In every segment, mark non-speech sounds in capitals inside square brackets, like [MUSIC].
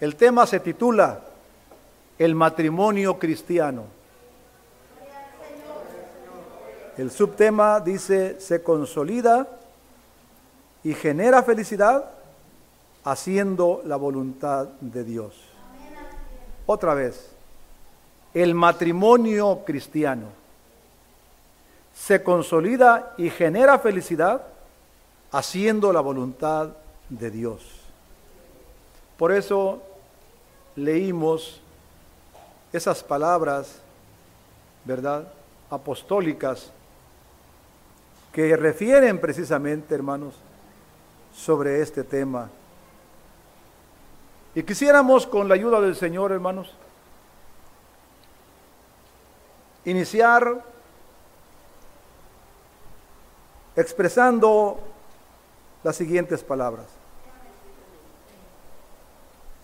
El tema se titula El matrimonio cristiano. El subtema dice, se consolida y genera felicidad haciendo la voluntad de Dios. Otra vez, el matrimonio cristiano se consolida y genera felicidad haciendo la voluntad de Dios. Por eso leímos esas palabras, ¿verdad? Apostólicas que refieren precisamente, hermanos, sobre este tema. Y quisiéramos, con la ayuda del Señor, hermanos, iniciar expresando las siguientes palabras.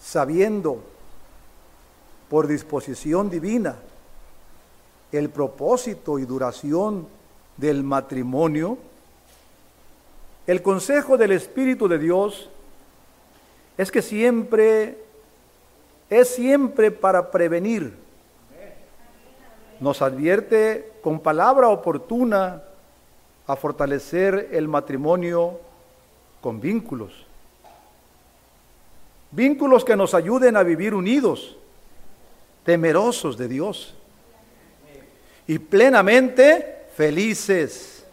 Sabiendo por disposición divina el propósito y duración del matrimonio, el consejo del Espíritu de Dios es que siempre, es siempre para prevenir. Nos advierte con palabra oportuna a fortalecer el matrimonio con vínculos. Vínculos que nos ayuden a vivir unidos, temerosos de Dios y plenamente felices.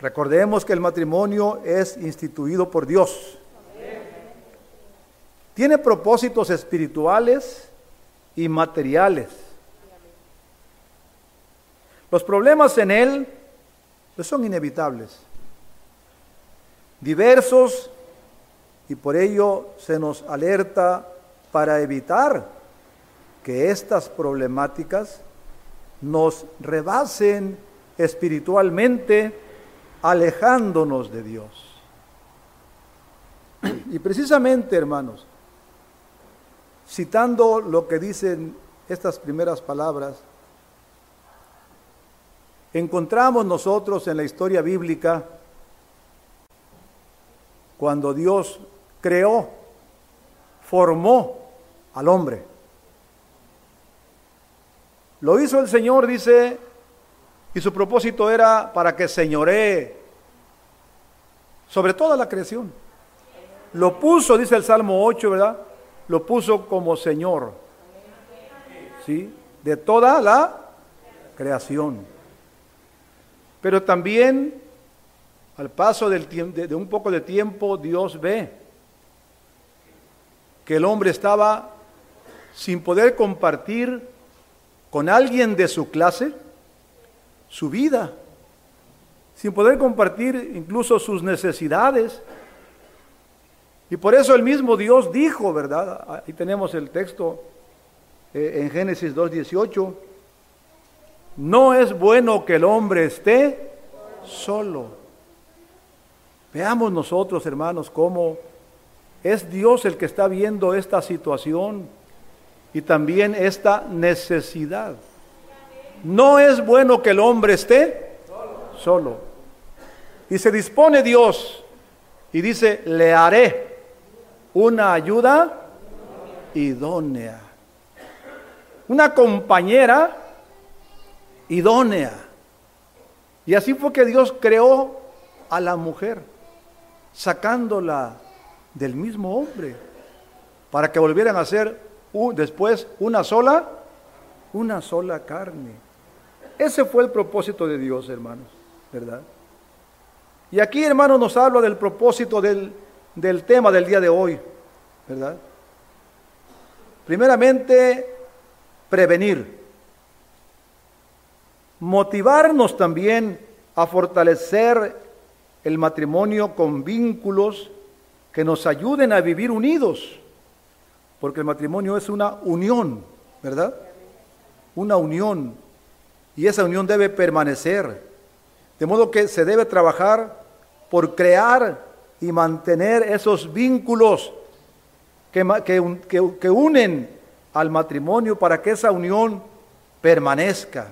Recordemos que el matrimonio es instituido por Dios. Tiene propósitos espirituales y materiales. Los problemas en él pues, son inevitables, diversos, y por ello se nos alerta para evitar que estas problemáticas nos rebasen espiritualmente, alejándonos de Dios. Y precisamente, hermanos, citando lo que dicen estas primeras palabras, encontramos nosotros en la historia bíblica cuando Dios creó, formó al hombre. Lo hizo el Señor, dice, y su propósito era para que señoree sobre toda la creación. Lo puso, dice el Salmo 8, ¿verdad? Lo puso como Señor. ¿Sí? De toda la creación. Pero también al paso de un poco de tiempo Dios ve que el hombre estaba sin poder compartir con alguien de su clase su vida, sin poder compartir incluso sus necesidades. Y por eso el mismo Dios dijo, ¿verdad? Ahí tenemos el texto eh, en Génesis 2.18 no es bueno que el hombre esté solo. Veamos nosotros, hermanos, cómo es Dios el que está viendo esta situación y también esta necesidad. No es bueno que el hombre esté solo. Y se dispone Dios y dice, le haré una ayuda idónea. Una compañera idónea. Y así fue que Dios creó a la mujer, sacándola del mismo hombre, para que volvieran a ser después una sola, una sola carne. Ese fue el propósito de Dios, hermanos, ¿verdad? Y aquí, hermanos, nos habla del propósito del, del tema del día de hoy, ¿verdad? Primeramente, prevenir motivarnos también a fortalecer el matrimonio con vínculos que nos ayuden a vivir unidos, porque el matrimonio es una unión, ¿verdad? Una unión, y esa unión debe permanecer, de modo que se debe trabajar por crear y mantener esos vínculos que, que, que unen al matrimonio para que esa unión permanezca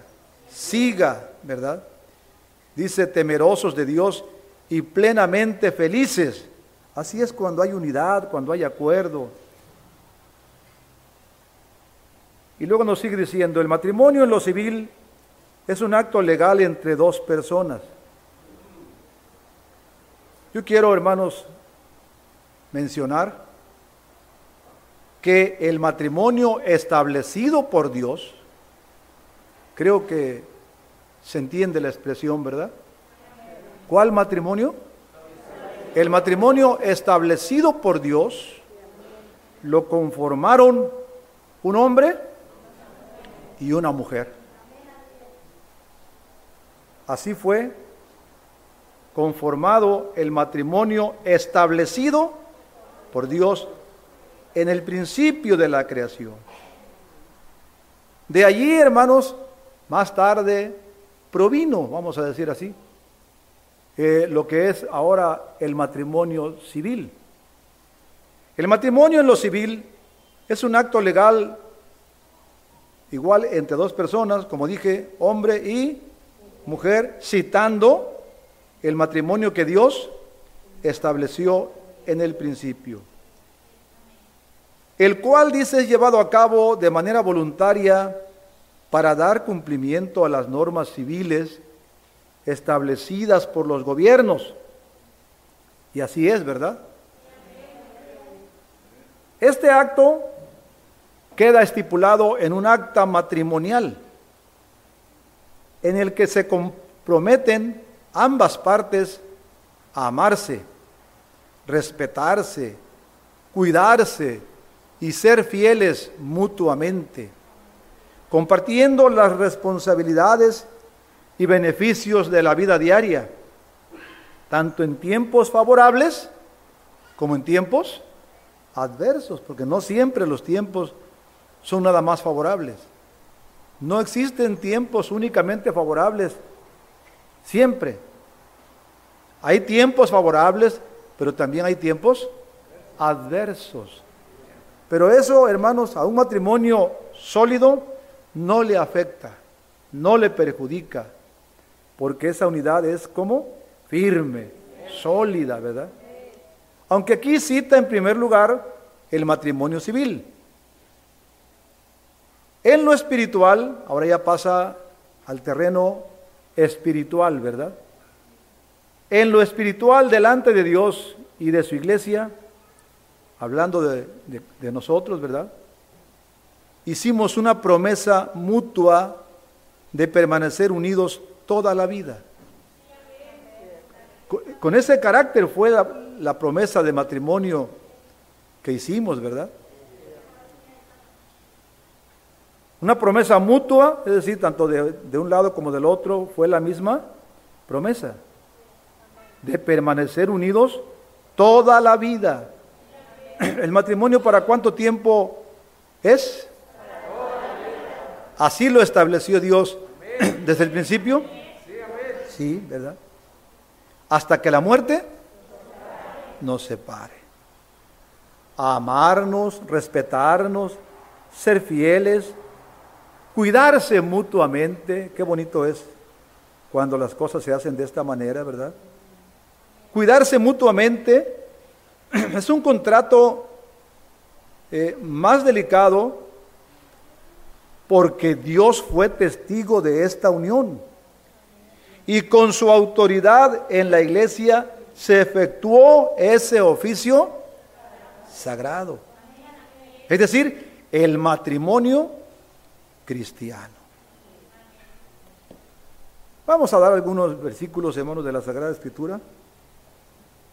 siga, ¿verdad? Dice temerosos de Dios y plenamente felices. Así es cuando hay unidad, cuando hay acuerdo. Y luego nos sigue diciendo, el matrimonio en lo civil es un acto legal entre dos personas. Yo quiero, hermanos, mencionar que el matrimonio establecido por Dios, creo que se entiende la expresión, ¿verdad? ¿Cuál matrimonio? El matrimonio establecido por Dios lo conformaron un hombre y una mujer. Así fue conformado el matrimonio establecido por Dios en el principio de la creación. De allí, hermanos, más tarde provino, vamos a decir así, eh, lo que es ahora el matrimonio civil. El matrimonio en lo civil es un acto legal igual entre dos personas, como dije, hombre y mujer, citando el matrimonio que Dios estableció en el principio, el cual dice es llevado a cabo de manera voluntaria para dar cumplimiento a las normas civiles establecidas por los gobiernos. Y así es, ¿verdad? Este acto queda estipulado en un acta matrimonial en el que se comprometen ambas partes a amarse, respetarse, cuidarse y ser fieles mutuamente, compartiendo las responsabilidades y beneficios de la vida diaria, tanto en tiempos favorables como en tiempos adversos, porque no siempre los tiempos son nada más favorables. No existen tiempos únicamente favorables, siempre. Hay tiempos favorables, pero también hay tiempos adversos. Pero eso, hermanos, a un matrimonio sólido no le afecta, no le perjudica, porque esa unidad es como firme, sólida, ¿verdad? Aunque aquí cita en primer lugar el matrimonio civil. En lo espiritual, ahora ya pasa al terreno espiritual, ¿verdad? En lo espiritual delante de Dios y de su iglesia, hablando de, nosotros, ¿verdad? Hicimos una promesa mutua de permanecer unidos toda la vida. Con, ese carácter fue la promesa de matrimonio que hicimos, ¿verdad? Una promesa mutua, es decir, tanto de, un lado como del otro, fue la misma promesa de permanecer unidos toda la vida. [CLEARS THROAT] ¿El matrimonio para cuánto tiempo es? Así lo estableció Dios [CLEARS THROAT] desde el principio. Sí, ¿verdad? Hasta que la muerte nos separe. amarnos, respetarnos, ser fieles, Cuidarse mutuamente, qué bonito es cuando las cosas se hacen de esta manera, ¿verdad? Cuidarse mutuamente [CLEARS THROAT] es un contrato eh, más delicado porque Dios fue testigo de esta unión y con su autoridad en la iglesia se efectuó ese oficio sagrado. Es decir, el matrimonio cristiano. Vamos a dar algunos versículos, hermanos, de la Sagrada Escritura.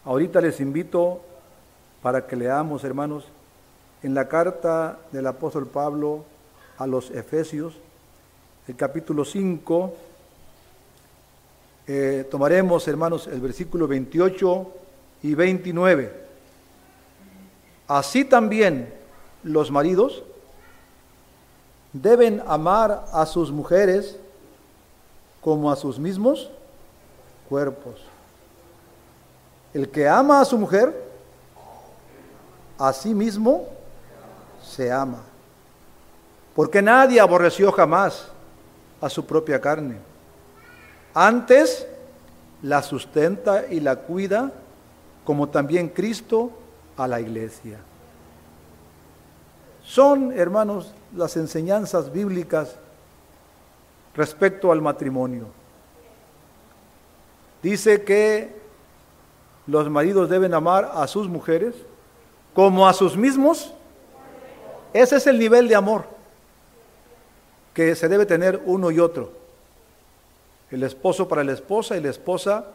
Ahorita les invito para que leamos, hermanos, en la carta del apóstol Pablo a los Efesios, el capítulo 5, eh, tomaremos, hermanos, el versículo 28 y 29. Así también los maridos deben amar a sus mujeres como a sus mismos cuerpos. El que ama a su mujer, a sí mismo se ama. Porque nadie aborreció jamás a su propia carne. Antes la sustenta y la cuida, como también Cristo a la iglesia son, hermanos, las enseñanzas bíblicas respecto al matrimonio. Dice que los maridos deben amar a sus mujeres como a sus mismos. Ese es el nivel de amor que se debe tener uno y otro. El esposo para la esposa y la esposa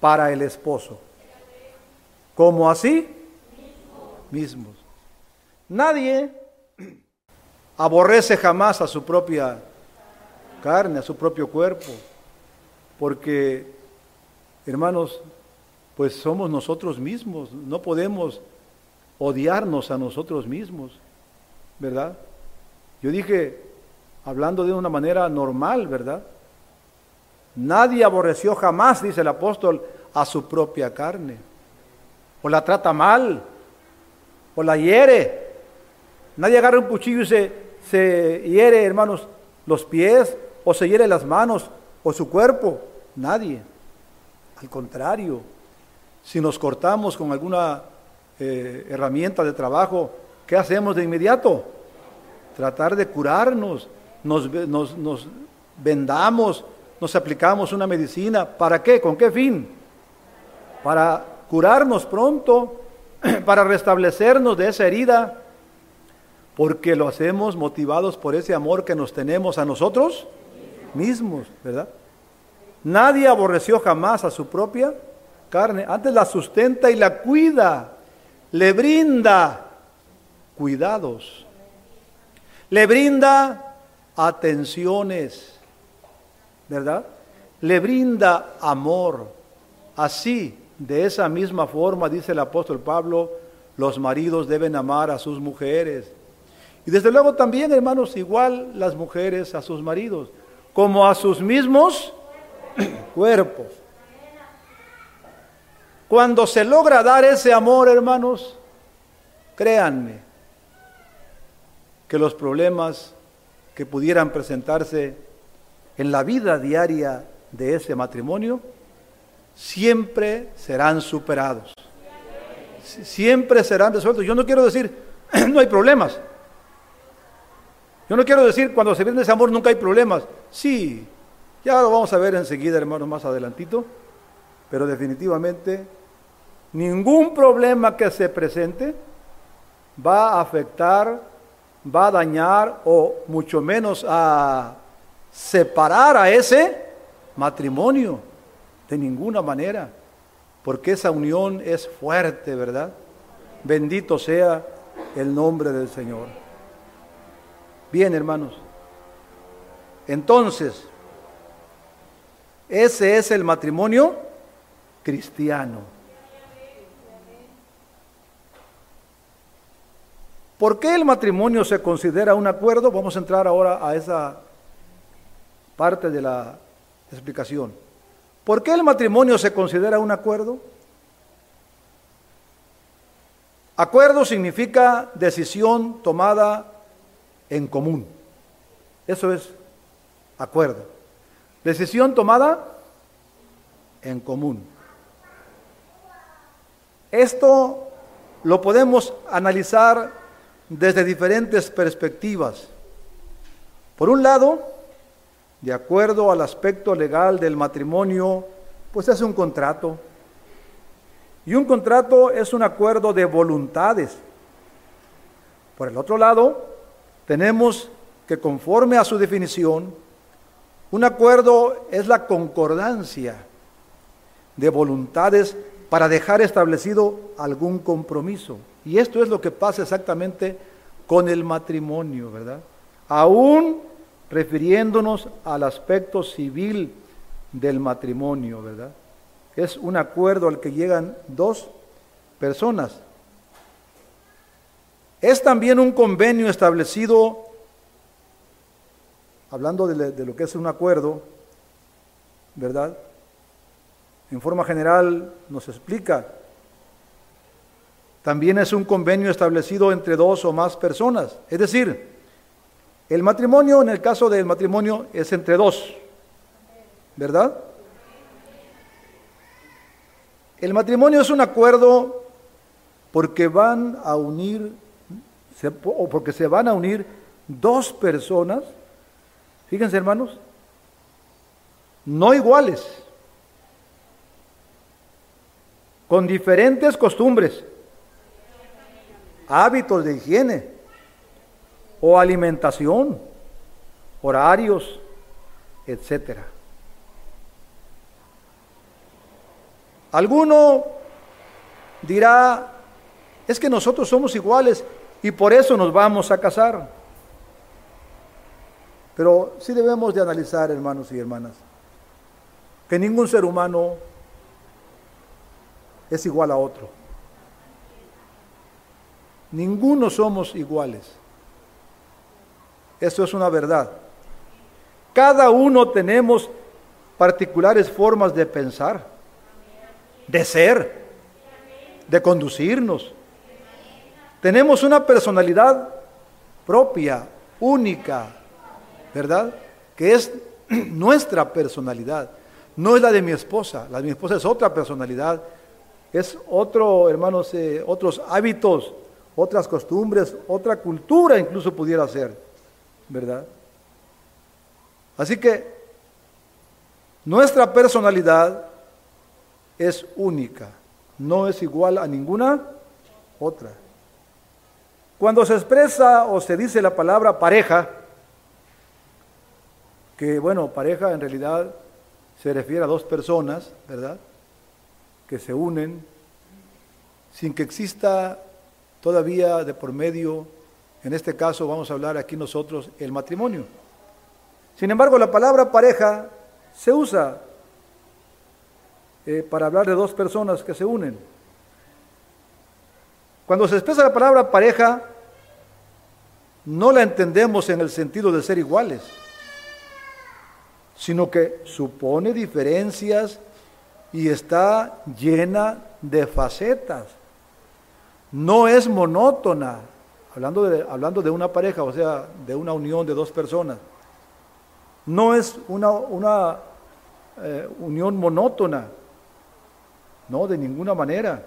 para el esposo. Como así mismos. Nadie aborrece jamás a su propia carne, a su propio cuerpo, porque, hermanos, pues somos nosotros mismos, no podemos odiarnos a nosotros mismos, ¿verdad? Yo dije, hablando de una manera normal, ¿verdad? Nadie aborreció jamás, dice el apóstol, a su propia carne, o la trata mal, o la hiere. Nadie agarra un cuchillo y se, se hiere, hermanos, los pies, o se hiere las manos, o su cuerpo. Nadie. Al contrario, si nos cortamos con alguna eh, herramienta de trabajo, ¿qué hacemos de inmediato? Tratar de curarnos, nos, nos vendamos, nos aplicamos una medicina. ¿Para qué? ¿Con qué fin? Para curarnos pronto, [CLEARS THROAT] para restablecernos de esa herida, porque lo hacemos motivados por ese amor que nos tenemos a nosotros mismos, ¿verdad? Nadie aborreció jamás a su propia carne, antes la sustenta y la cuida, le brinda cuidados, le brinda atenciones, ¿verdad? Le brinda amor. Así, de esa misma forma, dice el apóstol Pablo, los maridos deben amar a sus mujeres. Y desde luego también, hermanos, igual las mujeres a sus maridos, como a sus mismos [COUGHS] cuerpos. Cuando se logra dar ese amor, hermanos, créanme que los problemas que pudieran presentarse en la vida diaria de ese matrimonio siempre serán superados. Siempre serán resueltos. Yo no quiero decir, [CLEARS THROAT] no hay problemas. Yo no quiero decir, cuando se viene ese amor nunca hay problemas. Sí, ya lo vamos a ver enseguida, hermanos, más adelantito. Pero definitivamente, ningún problema que se presente va a afectar, va a dañar o mucho menos a separar a ese matrimonio. De ninguna manera. Porque esa unión es fuerte, ¿verdad? Bendito sea el nombre del Señor. Bien, hermanos. Entonces, ese es el matrimonio cristiano. ¿Por qué el matrimonio se considera un acuerdo? Vamos a entrar ahora a esa parte de la explicación. ¿Por qué el matrimonio se considera un acuerdo? Acuerdo significa decisión tomada en común. Eso es acuerdo. Decisión tomada en común. Esto lo podemos analizar desde diferentes perspectivas. Por un lado, de acuerdo al aspecto legal del matrimonio, pues es un contrato. Y un contrato es un acuerdo de voluntades. Por el otro lado, tenemos que conforme a su definición, un acuerdo es la concordancia de voluntades para dejar establecido algún compromiso. Y esto es lo que pasa exactamente con el matrimonio, ¿verdad? Aún refiriéndonos al aspecto civil del matrimonio, ¿verdad? Es un acuerdo al que llegan dos personas. Es también un convenio establecido, hablando de, lo que es un acuerdo, ¿verdad? En forma general nos explica. También es un convenio establecido entre dos o más personas. Es decir, el matrimonio, en el caso del matrimonio, es entre dos, ¿verdad? El matrimonio es un acuerdo porque van a unir o porque se van a unir dos personas, fíjense hermanos, no iguales, con diferentes costumbres, hábitos de higiene o alimentación, horarios, etcétera. Alguno dirá, es que nosotros somos iguales y por eso nos vamos a casar. Pero sí debemos de analizar, hermanos y hermanas, que ningún ser humano es igual a otro. Ninguno somos iguales. Eso es una verdad. Cada uno tenemos particulares formas de pensar, de ser, de conducirnos. Tenemos una personalidad propia, única, ¿verdad? Que es [CLEARS THROAT] nuestra personalidad. No es la de mi esposa. La de mi esposa es otra personalidad. Es otro, hermanos, eh, otros hábitos, otras costumbres, otra cultura incluso pudiera ser. ¿verdad? Así que nuestra personalidad es única, no es igual a ninguna otra. Cuando se expresa o se dice la palabra pareja, que bueno, pareja en realidad se refiere a dos personas, ¿verdad? Que se unen sin que exista todavía de por medio en este caso vamos a hablar aquí nosotros el matrimonio. Sin embargo, la palabra pareja se usa eh, para hablar de dos personas que se unen. Cuando se expresa la palabra pareja, no la entendemos en el sentido de ser iguales, sino que supone diferencias y está llena de facetas. No es monótona, hablando de, hablando de una pareja, o sea, de una unión de dos personas, no es una, una eh, unión monótona, no, de ninguna manera.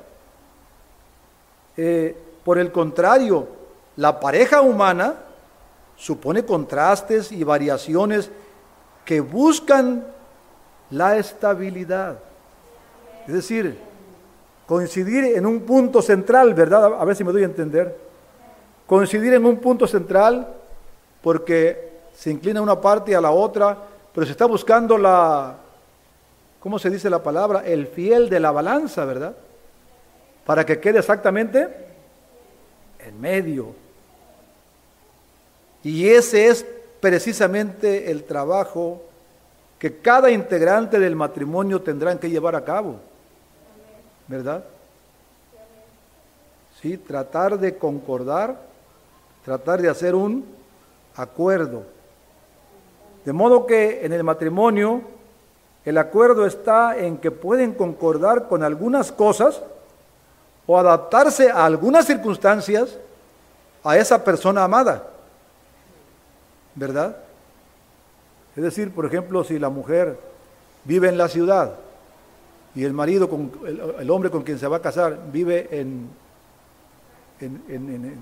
Eh, por el contrario, la pareja humana supone contrastes y variaciones que buscan la estabilidad. Es decir, coincidir en un punto central, ¿verdad? A ver si me doy a entender coincidir en un punto central porque se inclina una parte a la otra, pero se está buscando la, ¿cómo se dice la palabra? El fiel de la balanza, ¿verdad? Para que quede exactamente en medio. Y ese es precisamente el trabajo que cada integrante del matrimonio tendrán que llevar a cabo, ¿verdad? Sí, tratar de concordar tratar de hacer un acuerdo. De modo que en el matrimonio el acuerdo está en que pueden concordar con algunas cosas o adaptarse a algunas circunstancias a esa persona amada. ¿Verdad? Es decir, por ejemplo, si la mujer vive en la ciudad y el marido, con, el, hombre con quien se va a casar, vive en, en,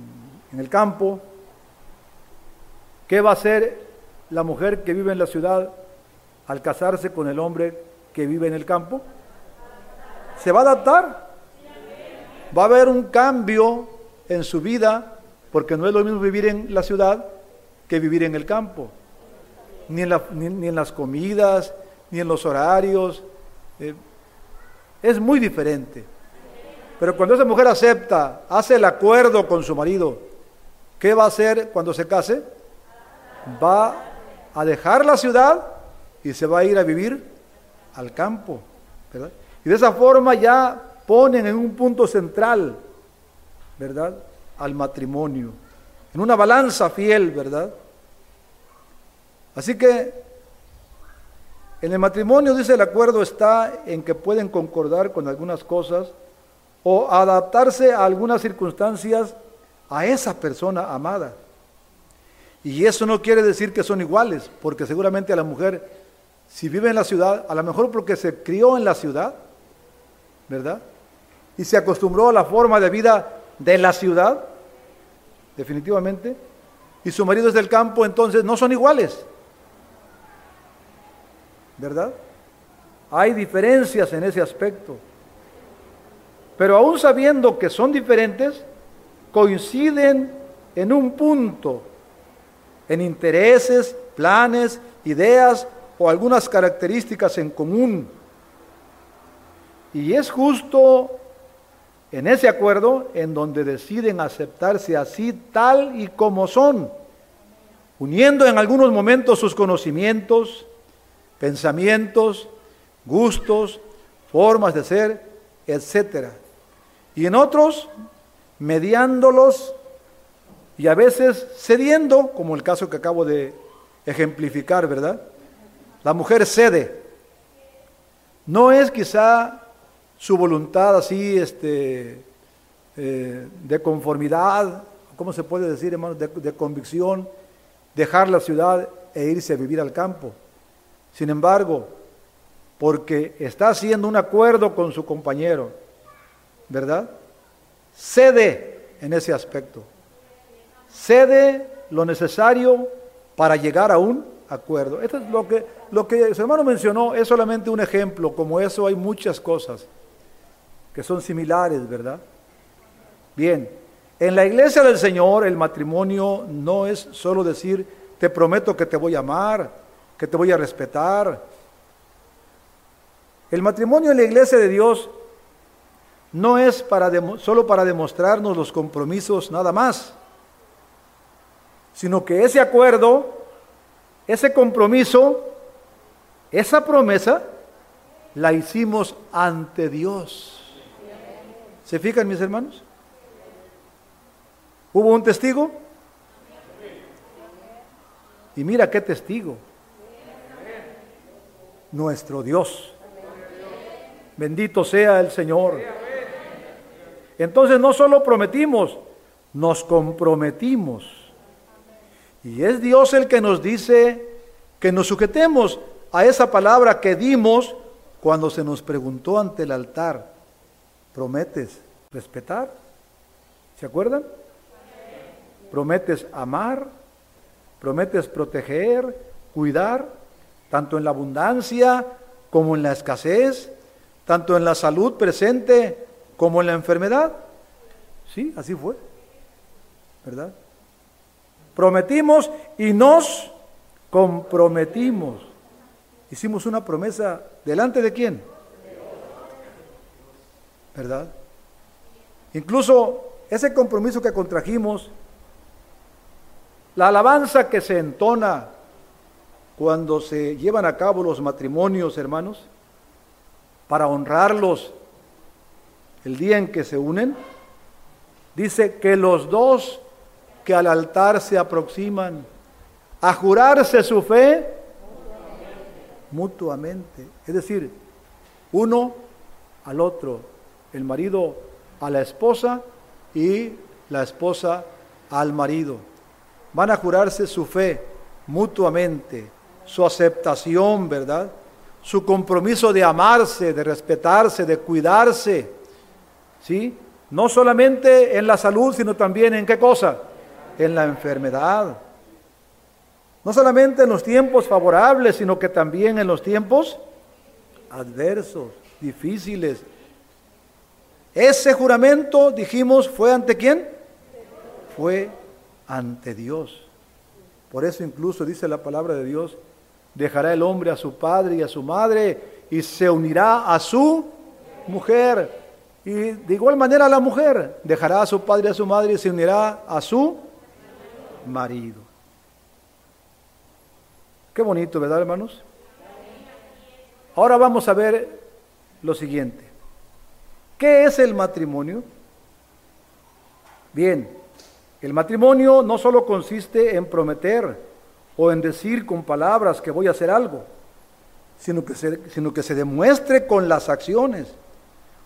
el campo. ¿Qué va a hacer la mujer que vive en la ciudad al casarse con el hombre que vive en el campo? ¿Se va a adaptar? Va a haber un cambio en su vida porque no es lo mismo vivir en la ciudad que vivir en el campo. Ni en, ni, en las comidas, ni en los horarios. Eh, es muy diferente. Pero cuando esa mujer acepta, hace el acuerdo con su marido, ¿Qué va a hacer cuando se case? Va a dejar la ciudad y se va a ir a vivir al campo. ¿verdad? Y de esa forma ya ponen en un punto central, ¿verdad? Al matrimonio. En una balanza fiel, ¿verdad? Así que en el matrimonio, dice el acuerdo, está en que pueden concordar con algunas cosas o adaptarse a algunas circunstancias a esa persona amada. Y eso no quiere decir que son iguales, porque seguramente a la mujer, si vive en la ciudad, a lo mejor porque se crió en la ciudad, ¿verdad? Y se acostumbró a la forma de vida de la ciudad, definitivamente, y su marido es del campo, entonces no son iguales. ¿Verdad? Hay diferencias en ese aspecto. Pero aún sabiendo que son diferentes, coinciden en un punto, en intereses, planes, ideas o algunas características en común. Y es justo en ese acuerdo en donde deciden aceptarse así tal y como son, uniendo en algunos momentos sus conocimientos, pensamientos, gustos, formas de ser, etc. Y en otros, mediándolos y a veces cediendo, como el caso que acabo de ejemplificar, ¿verdad? La mujer cede. No es quizá su voluntad así, este, eh, de conformidad, ¿cómo se puede decir, hermano? de convicción, dejar la ciudad e irse a vivir al campo. Sin embargo, porque está haciendo un acuerdo con su compañero, ¿verdad? Cede en ese aspecto. Cede lo necesario para llegar a un acuerdo. Esto es lo que, lo que su hermano mencionó, es solamente un ejemplo. Como eso hay muchas cosas que son similares, ¿verdad? Bien, en la iglesia del Señor el matrimonio no es solo decir, te prometo que te voy a amar, que te voy a respetar. El matrimonio en la iglesia de Dios no es para solo para demostrarnos los compromisos nada más, sino que ese acuerdo, ese compromiso, esa promesa, la hicimos ante Dios. ¿Se fijan mis hermanos? ¿Hubo un testigo? Y mira qué testigo. Nuestro Dios. Bendito sea el Señor. Entonces no solo prometimos, nos comprometimos. Y es Dios el que nos dice que nos sujetemos a esa palabra que dimos cuando se nos preguntó ante el altar. ¿Prometes respetar? ¿Se acuerdan? ¿Prometes amar? ¿Prometes proteger, cuidar, tanto en la abundancia como en la escasez, tanto en la salud presente como en la enfermedad? Sí, así fue. ¿Verdad? Prometimos y nos comprometimos. Hicimos una promesa delante de quién? ¿Verdad? Incluso ese compromiso que contrajimos, la alabanza que se entona cuando se llevan a cabo los matrimonios, hermanos, para honrarlos el día en que se unen, dice que los dos que al altar se aproximan a jurarse su fe mutuamente. Es decir, uno al otro, el marido a la esposa y la esposa al marido. Van a jurarse su fe mutuamente, su aceptación, ¿verdad? Su compromiso de amarse, de respetarse, de cuidarse. ¿Sí? No solamente en la salud, sino también en qué cosa? En la enfermedad. No solamente en los tiempos favorables, sino que también en los tiempos adversos, difíciles, ese juramento, dijimos, fue ante quién? Fue ante Dios. Por eso incluso dice la palabra de Dios, dejará el hombre a su padre y a su madre y se unirá a su mujer. Y de igual manera la mujer dejará a su padre y a su madre y se unirá a su marido. Qué bonito, ¿verdad, hermanos? Ahora vamos a ver lo siguiente. ¿Qué es el matrimonio? Bien, el matrimonio no solo consiste en prometer o en decir con palabras que voy a hacer algo, sino que se, sino que se demuestre con las acciones,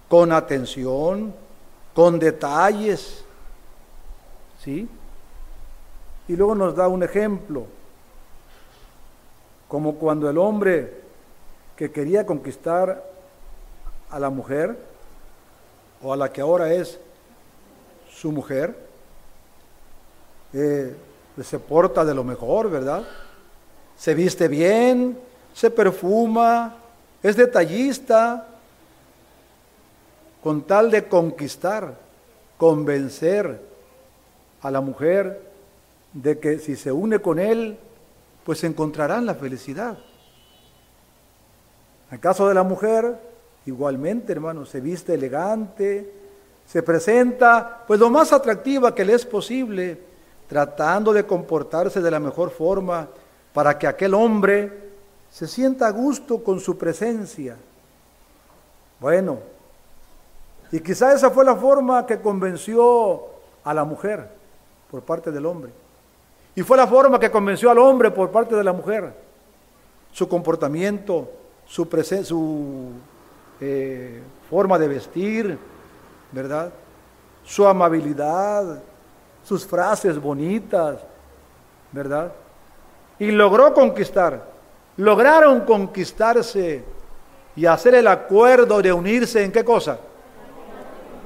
con atención, con detalles. ¿Sí? Y luego nos da un ejemplo, como cuando el hombre que quería conquistar a la mujer, o a la que ahora es su mujer, eh, se porta de lo mejor, ¿verdad? Se viste bien, se perfuma, es detallista, con tal de conquistar, convencer a la mujer de que si se une con él, pues encontrarán la felicidad. En el caso de la mujer, igualmente, hermano, se viste elegante, se presenta pues lo más atractiva que le es posible, tratando de comportarse de la mejor forma para que aquel hombre se sienta a gusto con su presencia. Bueno, y quizá esa fue la forma que convenció a la mujer por parte del hombre. Y fue la forma que convenció al hombre por parte de la mujer. Su comportamiento, su, su eh, forma de vestir, ¿verdad? Su amabilidad, sus frases bonitas, ¿verdad? Y logró conquistar, lograron conquistarse y hacer el acuerdo de unirse en qué cosa?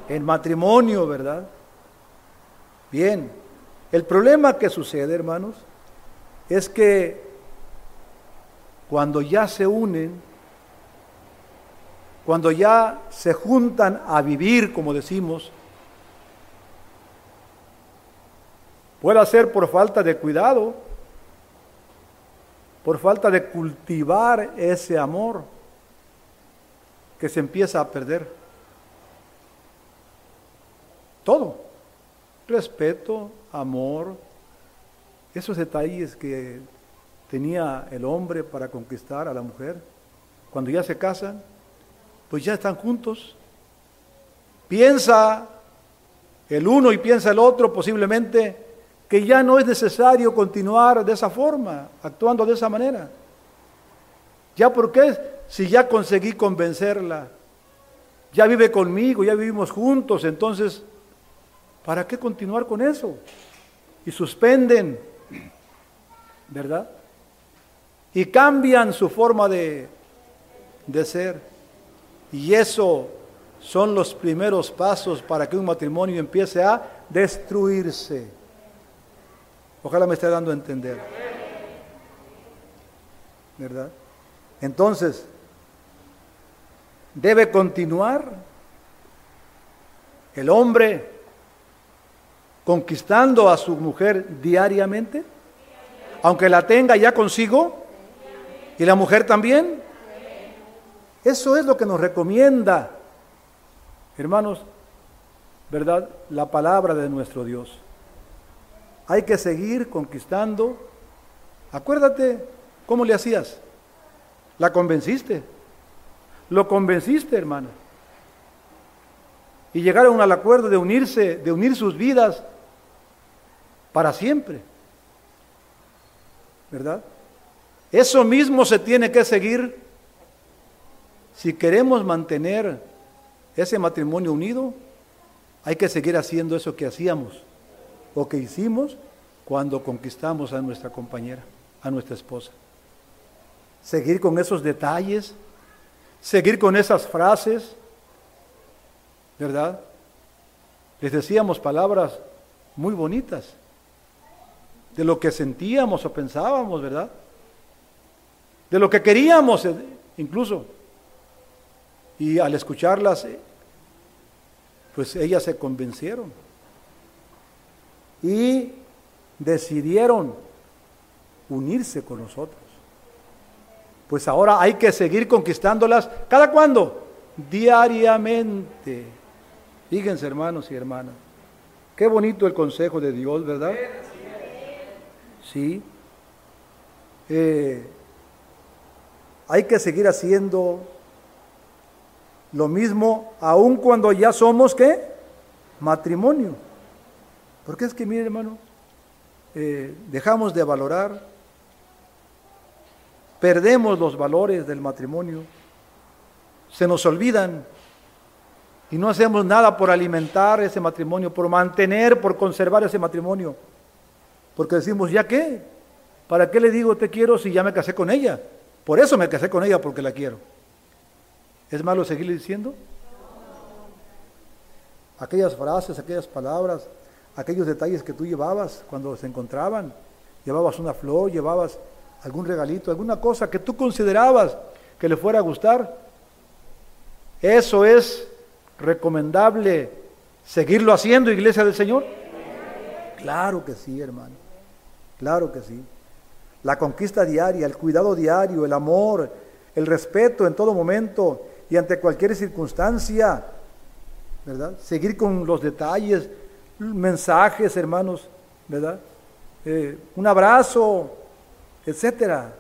En matrimonio, ¿verdad? Bien, el problema que sucede, hermanos, es que cuando ya se unen, cuando ya se juntan a vivir, como decimos, puede ser por falta de cuidado, por falta de cultivar ese amor que se empieza a perder. Todo respeto, amor, esos detalles que tenía el hombre para conquistar a la mujer, cuando ya se casan, pues ya están juntos. Piensa el uno y piensa el otro posiblemente que ya no es necesario continuar de esa forma, actuando de esa manera. ¿Ya por qué? Si ya conseguí convencerla, ya vive conmigo, ya vivimos juntos, entonces ¿Para qué continuar con eso? Y suspenden, ¿verdad? Y cambian su forma de, de ser. Y eso son los primeros pasos para que un matrimonio empiece a destruirse. Ojalá me esté dando a entender. ¿Verdad? Entonces, debe continuar el hombre conquistando a su mujer diariamente, aunque la tenga ya consigo, y la mujer también. Eso es lo que nos recomienda, hermanos, ¿verdad? La palabra de nuestro Dios. Hay que seguir conquistando. Acuérdate cómo le hacías. La convenciste. Lo convenciste, hermano. Y llegaron al acuerdo de unirse, de unir sus vidas para siempre. ¿Verdad? Eso mismo se tiene que seguir si queremos mantener ese matrimonio unido. Hay que seguir haciendo eso que hacíamos o que hicimos cuando conquistamos a nuestra compañera, a nuestra esposa. Seguir con esos detalles, seguir con esas frases, ¿verdad? Les decíamos palabras muy bonitas de lo que sentíamos o pensábamos, ¿verdad? De lo que queríamos eh, incluso. Y al escucharlas, eh, pues ellas se convencieron y decidieron unirse con nosotros. Pues ahora hay que seguir conquistándolas. ¿Cada cuándo? Diariamente. Fíjense, hermanos y hermanas. Qué bonito el consejo de Dios, ¿verdad? ¿sí? Eh, hay que seguir haciendo lo mismo aun cuando ya somos qué? Matrimonio. Porque es que, mire hermano, eh, dejamos de valorar, perdemos los valores del matrimonio, se nos olvidan y no hacemos nada por alimentar ese matrimonio, por mantener, por conservar ese matrimonio. Porque decimos, ¿ya qué? ¿Para qué le digo te quiero si ya me casé con ella? Por eso me casé con ella, porque la quiero. ¿Es malo seguirle diciendo? Aquellas frases, aquellas palabras, aquellos detalles que tú llevabas cuando se encontraban. Llevabas una flor, llevabas algún regalito, alguna cosa que tú considerabas que le fuera a gustar. Eso es recomendable seguirlo haciendo, iglesia del Señor. Claro que sí, hermano. Claro que sí. La conquista diaria, el cuidado diario, el amor, el respeto en todo momento y ante cualquier circunstancia, ¿verdad? Seguir con los detalles, mensajes, hermanos, ¿verdad? Eh, un abrazo, etcétera,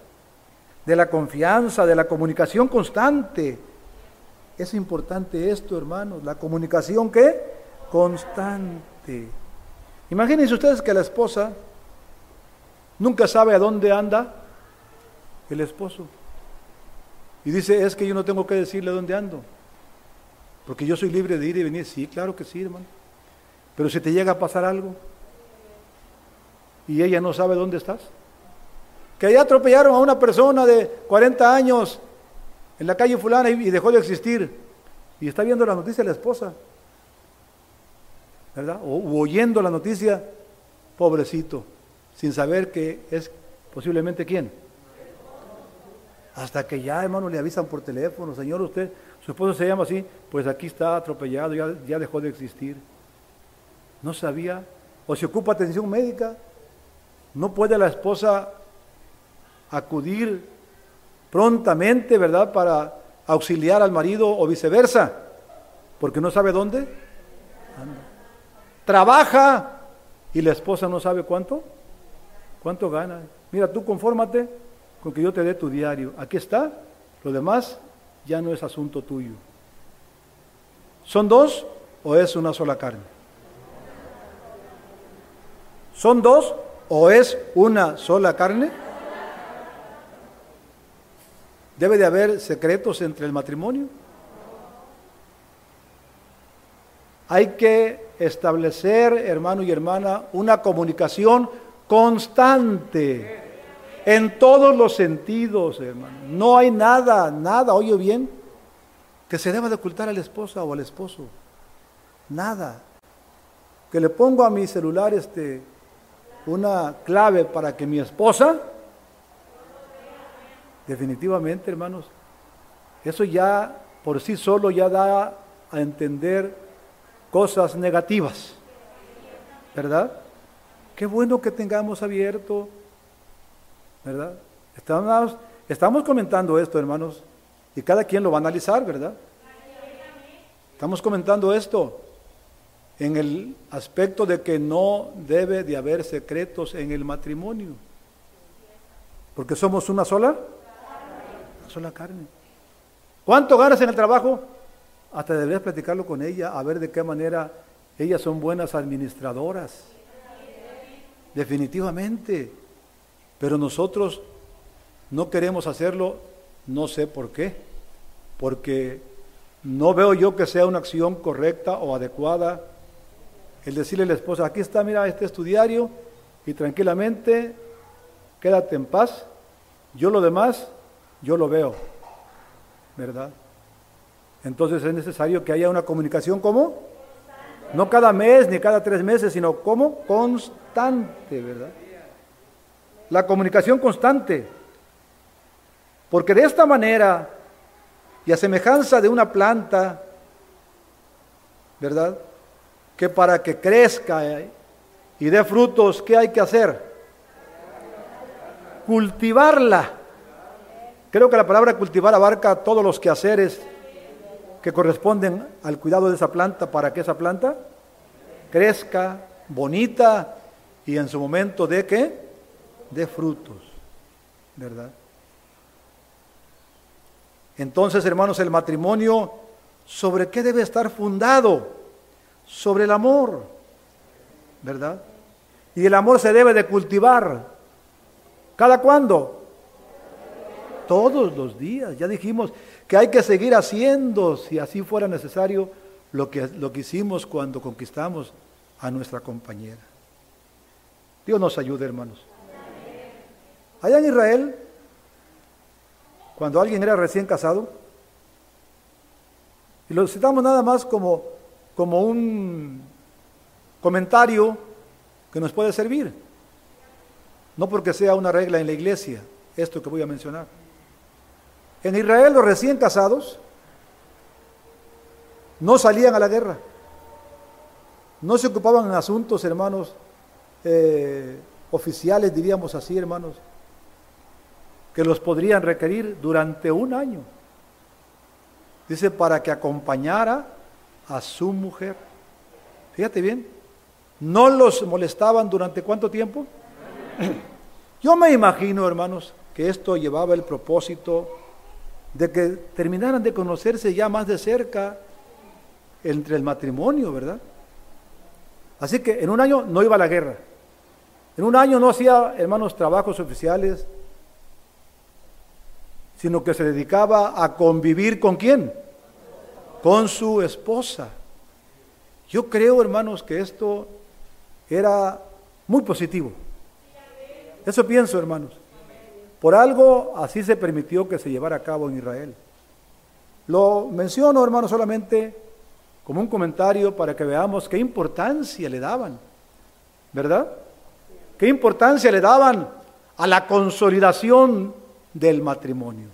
de la confianza, de la comunicación constante. Es importante esto, hermanos, la comunicación qué? Constante. Imagínense ustedes que la esposa nunca sabe a dónde anda el esposo. Y dice, es que yo no tengo que decirle dónde ando, porque yo soy libre de ir y venir. Sí, claro que sí, hermano. Pero si te llega a pasar algo y ella no sabe dónde estás, que allá atropellaron a una persona de 40 años en la calle fulana y dejó de existir, y está viendo la noticia la esposa, ¿verdad? O oyendo la noticia, pobrecito, sin saber que es posiblemente quién. Hasta que ya, hermano, le avisan por teléfono, señor, usted, su esposo se llama así, pues aquí está atropellado, ya, ya dejó de existir. No sabía, o si ocupa atención médica, no puede la esposa acudir prontamente, ¿verdad?, para auxiliar al marido o viceversa, porque no sabe dónde Trabaja y la esposa no sabe cuánto, cuánto gana. Mira, tú confórmate con que yo te dé tu diario. Aquí está, lo demás ya no es asunto tuyo. ¿Son dos o es una sola carne? ¿Son dos o es una sola carne? ¿Debe de haber secretos entre el matrimonio? Hay que establecer, hermano y hermana, una comunicación constante en todos los sentidos, hermano. No hay nada, nada, oye bien, que se deba de ocultar a la esposa o al esposo. Nada. Que le pongo a mi celular este, una clave para que mi esposa, definitivamente, hermanos, eso ya por sí solo ya da a entender cosas negativas. ¿Verdad? Qué bueno que tengamos abierto, ¿verdad? Estamos, estamos comentando esto, hermanos, y cada quien lo va a analizar, ¿verdad? Estamos comentando esto en el aspecto de que no debe de haber secretos en el matrimonio. Porque somos una sola, una sola carne. ¿Cuánto ganas en el trabajo? Hasta deberías platicarlo con ella, a ver de qué manera ellas son buenas administradoras. Definitivamente. Pero nosotros no queremos hacerlo, no sé por qué. Porque no veo yo que sea una acción correcta o adecuada el decirle a la esposa, aquí está, mira, este es tu diario y tranquilamente quédate en paz. Yo lo demás, yo lo veo. ¿Verdad? Entonces es necesario que haya una comunicación como no cada mes ni cada tres meses, sino como constante, ¿verdad? La comunicación constante. Porque de esta manera, y a semejanza de una planta, ¿verdad? Que para que crezca y dé frutos, ¿qué hay que hacer? Cultivarla. Creo que la palabra cultivar abarca todos los quehaceres que corresponden al cuidado de esa planta para que esa planta crezca bonita y en su momento de qué? De frutos, ¿verdad? Entonces, hermanos, el matrimonio, ¿sobre qué debe estar fundado? Sobre el amor, ¿verdad? Y el amor se debe de cultivar. ¿Cada cuándo? Todos los días. Ya dijimos, que hay que seguir haciendo, si así fuera necesario, lo que, lo que hicimos cuando conquistamos a nuestra compañera. Dios nos ayude, hermanos. Allá en Israel, cuando alguien era recién casado, y lo citamos nada más como, como un comentario que nos puede servir. No porque sea una regla en la iglesia, esto que voy a mencionar. En Israel los recién casados no salían a la guerra, no se ocupaban en asuntos, hermanos, eh, oficiales, diríamos así, hermanos, que los podrían requerir durante un año. Dice, para que acompañara a su mujer. Fíjate bien, no los molestaban durante cuánto tiempo. [CLEARS THROAT] Yo me imagino, hermanos, que esto llevaba el propósito de que terminaran de conocerse ya más de cerca entre el matrimonio, ¿verdad? Así que en un año no iba a la guerra. En un año no hacía, hermanos, trabajos oficiales, sino que se dedicaba a convivir con quién? Con su esposa. Yo creo, hermanos, que esto era muy positivo. Eso pienso, hermanos. Por algo así se permitió que se llevara a cabo en Israel. Lo menciono, hermanos, solamente como un comentario para que veamos qué importancia le daban, ¿verdad? ¿Qué importancia le daban a la consolidación del matrimonio?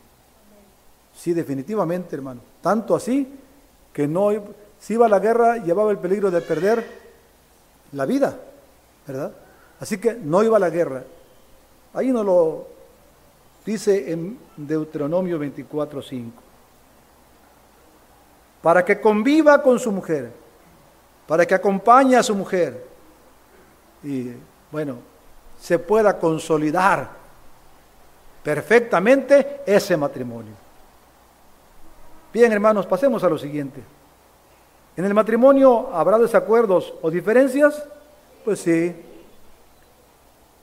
Sí, definitivamente, hermano. Tanto así que no, si iba a la guerra, llevaba el peligro de perder la vida, ¿verdad? Así que no iba a la guerra. Ahí nos lo dice en Deuteronomio 24:5. Para que conviva con su mujer, para que acompañe a su mujer y, bueno, se pueda consolidar perfectamente ese matrimonio. Bien, hermanos, pasemos a lo siguiente. ¿En el matrimonio habrá desacuerdos o diferencias? Pues sí.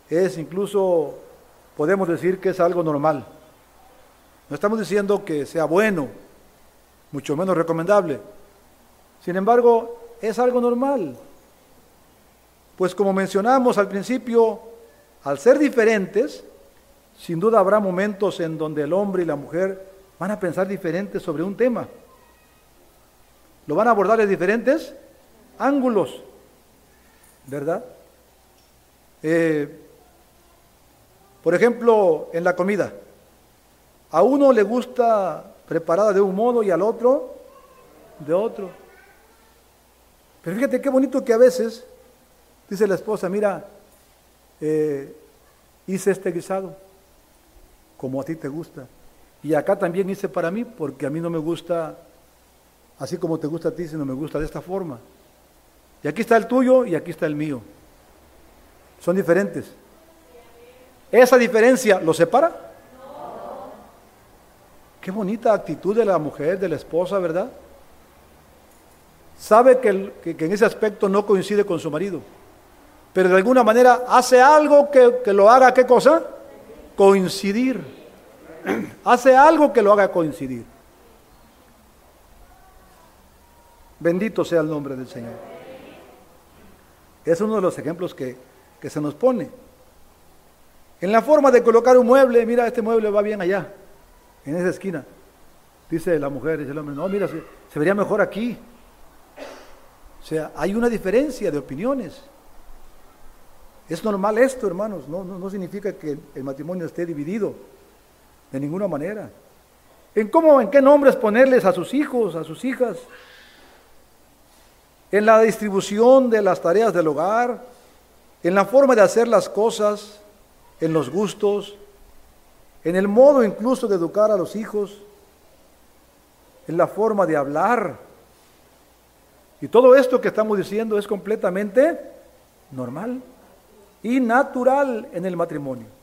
Es incluso, podemos decir que es algo normal. No estamos diciendo que sea bueno, mucho menos recomendable. Sin embargo, es algo normal. Pues como mencionamos al principio, al ser diferentes, sin duda habrá momentos en donde el hombre y la mujer van a pensar diferentes sobre un tema. Lo van a abordar de diferentes ángulos, ¿verdad? Eh, por ejemplo, en la comida. A uno le gusta preparada de un modo y al otro de otro. Pero fíjate qué bonito que a veces dice la esposa, mira, eh, hice este guisado como a ti te gusta. Y acá también hice para mí porque a mí no me gusta así como te gusta a ti, sino me gusta de esta forma. Y aquí está el tuyo y aquí está el mío. Son diferentes. ¿Esa diferencia lo separa? Qué bonita actitud de la mujer, de la esposa, ¿verdad? Sabe que, que en ese aspecto no coincide con su marido pero de alguna manera hace algo que, lo haga, ¿qué cosa? Coincidir. Hace algo que lo haga coincidir. Bendito sea el nombre del Señor. Es uno de los ejemplos que, que se nos pone. En la forma de colocar un mueble, mira, este mueble va bien allá, en esa esquina. Dice la mujer, dice el hombre, no, mira, se, se vería mejor aquí. O sea, hay una diferencia de opiniones. Es normal esto, hermanos, no, no, significa que el matrimonio esté dividido, de ninguna manera. En cómo, en qué nombres ponerles a sus hijos, a sus hijas, en la distribución de las tareas del hogar, en la forma de hacer las cosas, en los gustos, en el modo incluso de educar a los hijos, en la forma de hablar. Y todo esto que estamos diciendo es completamente normal y natural en el matrimonio.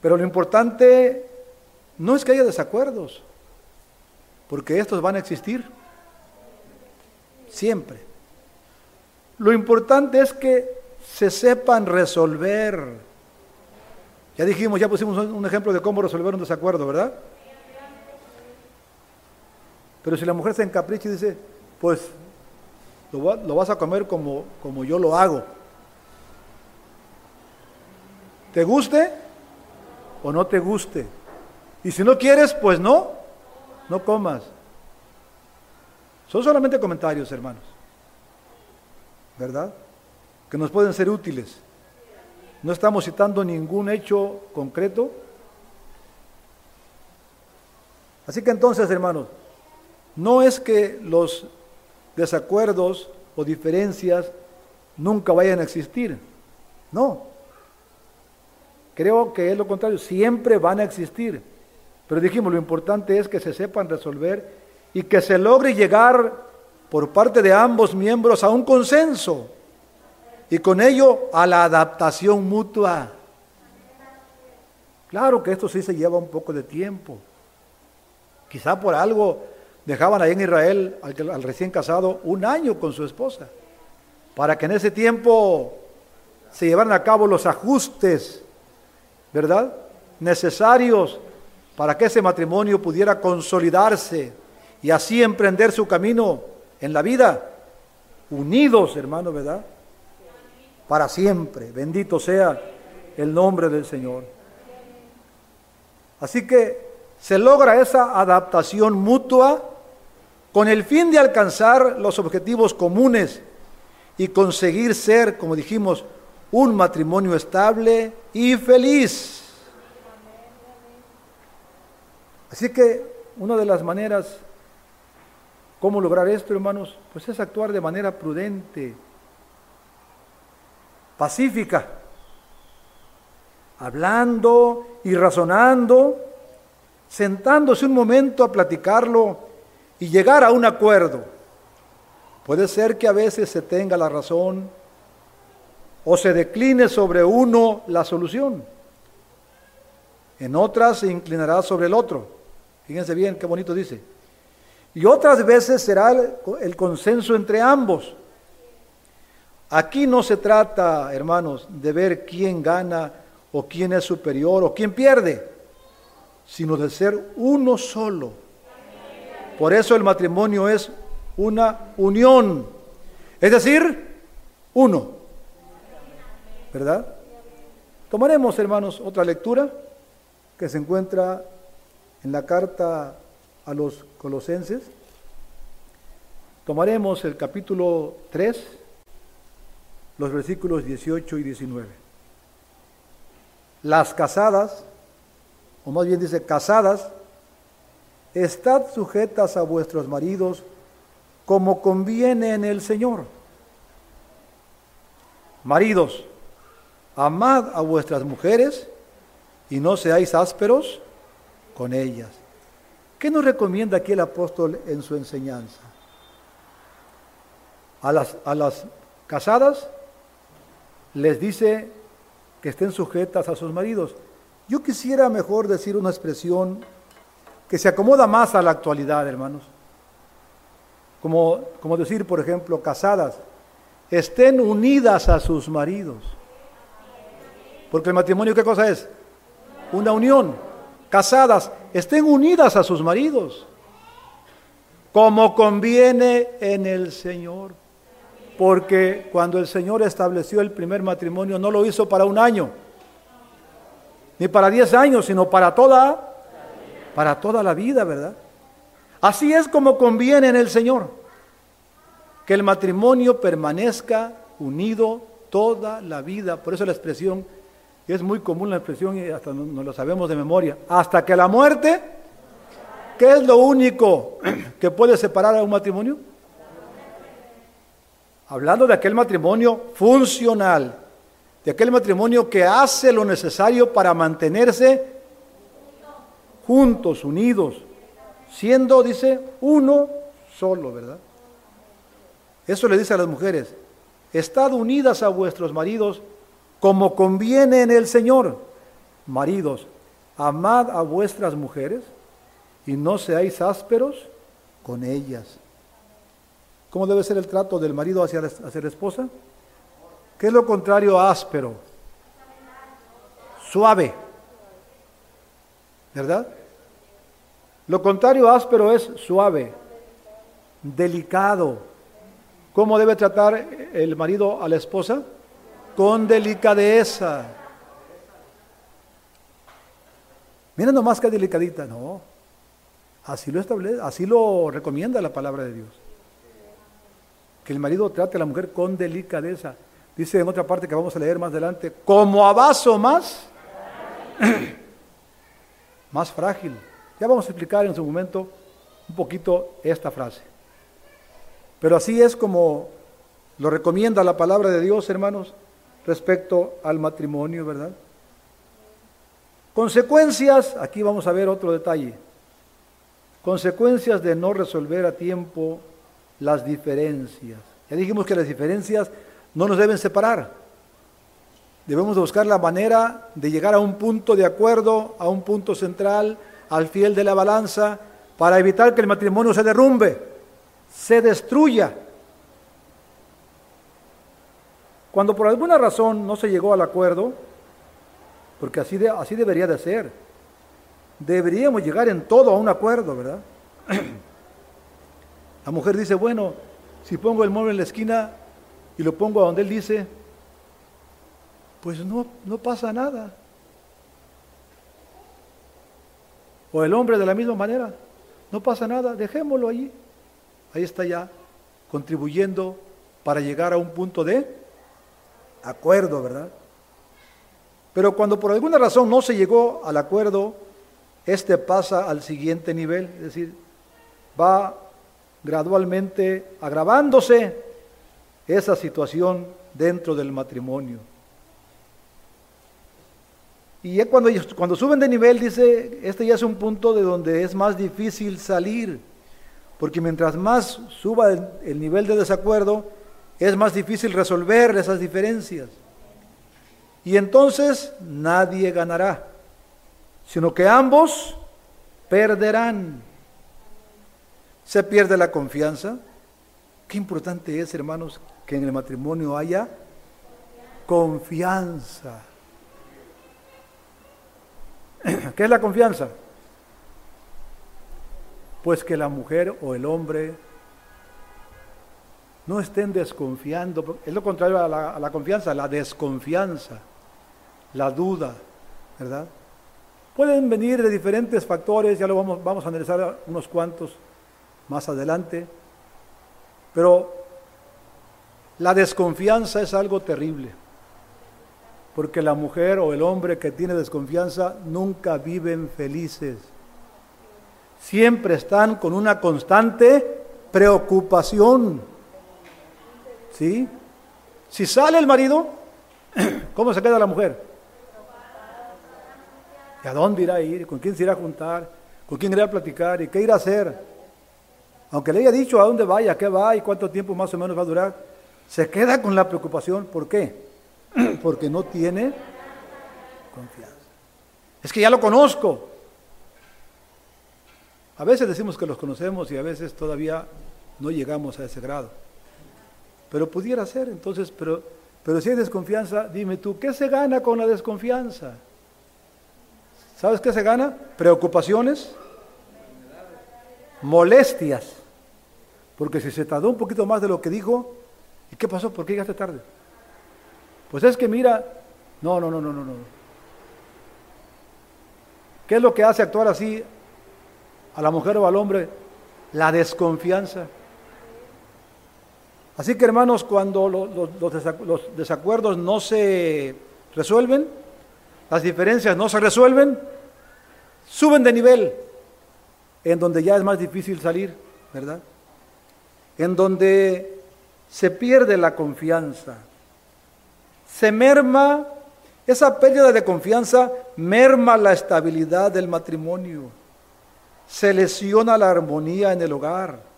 Pero lo importante no es que haya desacuerdos, porque estos van a existir siempre. Lo importante es que se sepan resolver. Ya dijimos, ya pusimos un ejemplo de cómo resolver un desacuerdo, ¿verdad? Pero si la mujer se encapricha y dice, pues lo, vas a comer como, como yo lo hago, ¿Te guste o no te guste? Y si no quieres, pues no, no comas. Son solamente comentarios, hermanos. ¿Verdad? que nos pueden ser útiles. No estamos citando ningún hecho concreto. Así que entonces, hermanos, no es que los desacuerdos o diferencias nunca vayan a existir. No. Creo que es lo contrario, siempre van a existir. Pero dijimos, lo importante es que se sepan resolver y que se logre llegar por parte de ambos miembros a un consenso y con ello a la adaptación mutua. Claro que esto sí se lleva un poco de tiempo. Quizá por algo dejaban ahí en Israel al, al, recién casado un año con su esposa, para que en ese tiempo se llevaran a cabo los ajustes, ¿verdad? Necesarios para que ese matrimonio pudiera consolidarse y así emprender su camino en la vida, unidos, hermano, ¿verdad? Para siempre. Bendito sea el nombre del Señor. Así que se logra esa adaptación mutua con el fin de alcanzar los objetivos comunes y conseguir ser, como dijimos, un matrimonio estable y feliz. Así que una de las maneras ¿Cómo lograr esto, hermanos? Pues es actuar de manera prudente, pacífica, hablando y razonando, sentándose un momento a platicarlo y llegar a un acuerdo. Puede ser que a veces se tenga la razón o se decline sobre uno la solución. En otras se inclinará sobre el otro. Fíjense bien qué bonito dice. Y otras veces será el, consenso entre ambos. Aquí no se trata, hermanos, de ver quién gana o quién es superior o quién pierde, sino de ser uno solo. Por eso el matrimonio es una unión, es decir, uno. ¿Verdad? Tomaremos, hermanos, otra lectura que se encuentra en la carta a los colosenses. Tomaremos el capítulo 3, los versículos 18 y 19. Las casadas, o más bien dice casadas, estad sujetas a vuestros maridos como conviene en el Señor. Maridos, amad a vuestras mujeres y no seáis ásperos con ellas ¿Qué nos recomienda aquí el apóstol en su enseñanza? A las, a las casadas les dice que estén sujetas a sus maridos. Yo quisiera mejor decir una expresión que se acomoda más a la actualidad, hermanos. Como, como decir, por ejemplo, casadas, estén unidas a sus maridos. Porque el matrimonio, ¿qué cosa es? Una unión casadas, estén unidas a sus maridos, como conviene en el Señor. Porque cuando el Señor estableció el primer matrimonio, no lo hizo para un año, ni para diez años, sino para toda, para toda la vida, ¿verdad? Así es como conviene en el Señor, que el matrimonio permanezca unido toda la vida. Por eso la expresión es muy común la expresión y hasta no, lo sabemos de memoria, hasta que la muerte, ¿qué es lo único [CLEARS THROAT] que puede separar a un matrimonio? Hablando de aquel matrimonio funcional, de aquel matrimonio que hace lo necesario para mantenerse juntos, unidos, siendo, dice, uno solo, ¿verdad? Eso le dice a las mujeres, estad unidas a vuestros maridos como conviene en el Señor. Maridos, amad a vuestras mujeres y no seáis ásperos con ellas. ¿Cómo debe ser el trato del marido hacia la, hacia la esposa? ¿Qué es lo contrario a áspero? Suave. ¿Verdad? Lo contrario a áspero es suave, delicado. ¿Cómo debe tratar el marido a la esposa? Con delicadeza. Mira nomás que delicadita, no. Así lo establece, así lo recomienda la palabra de Dios. Que el marido trate a la mujer con delicadeza. Dice en otra parte que vamos a leer más adelante, como a vaso más, [CLEARS THROAT] más frágil. Ya vamos a explicar en su momento un poquito esta frase. Pero así es como lo recomienda la palabra de Dios, hermanos, respecto al matrimonio, ¿verdad? Consecuencias, aquí vamos a ver otro detalle. Consecuencias de no resolver a tiempo las diferencias. Ya dijimos que las diferencias no nos deben separar. Debemos buscar la manera de llegar a un punto de acuerdo, a un punto central, al fiel de la balanza, para evitar que el matrimonio se derrumbe, se destruya. Cuando por alguna razón no se llegó al acuerdo, porque así, así debería de ser, deberíamos llegar en todo a un acuerdo, ¿verdad? [CLEARS THROAT] La mujer dice, bueno, si pongo el mueble en la esquina y lo pongo a donde él dice, pues no, no pasa nada. O el hombre de la misma manera, no pasa nada, dejémoslo allí. Ahí está ya, contribuyendo para llegar a un punto de acuerdo, ¿verdad? Pero cuando por alguna razón no se llegó al acuerdo, este pasa al siguiente nivel, es decir, va gradualmente agravándose esa situación dentro del matrimonio. Y cuando, cuando suben de nivel, dice, este ya es un punto de donde es más difícil salir, porque mientras más suba el nivel de desacuerdo, es más difícil resolver esas diferencias. Y entonces nadie ganará, sino que ambos perderán. Se pierde la confianza. Qué importante es, hermanos, que en el matrimonio haya confianza. [CLEARS THROAT] ¿Qué es la confianza? Pues que la mujer o el hombre no estén desconfiando. Es lo contrario a la, a la confianza, la desconfianza, la duda, ¿verdad? Pueden venir de diferentes factores, ya lo vamos, vamos a analizar unos cuantos más adelante. Pero la desconfianza es algo terrible, porque la mujer o el hombre que tiene desconfianza nunca viven felices. Siempre están con una constante preocupación. ¿Sí? Si sale el marido, [CLEARS THROAT] ¿cómo se queda la mujer? ¿Y a dónde irá a ir? ¿Con quién se irá a juntar? ¿Con quién irá a platicar? ¿Y qué irá a hacer? aunque le haya dicho a dónde vaya, qué va y cuánto tiempo más o menos va a durar, se queda con la preocupación. ¿Por qué? [CLEARS THROAT] Porque no tiene confianza. Es que ya lo conozco. A veces decimos que los conocemos y a veces todavía no llegamos a ese grado. Pero pudiera ser, entonces, pero, pero si hay desconfianza, dime tú, ¿qué se gana con la desconfianza? ¿Sabes qué se gana? Preocupaciones, molestias. Porque si se tardó un poquito más de lo que dijo, ¿y qué pasó? ¿Por qué llegaste tarde? Pues es que mira, no, no, no, no, no, no. ¿Qué es lo que hace actuar así a la mujer o al hombre? La desconfianza. Así que hermanos, cuando los, desacuerdos no se resuelven, las diferencias no se resuelven, suben de nivel, en donde ya es más difícil salir, ¿verdad? en donde se pierde la confianza, se merma, esa pérdida de confianza merma la estabilidad del matrimonio, se lesiona la armonía en el hogar.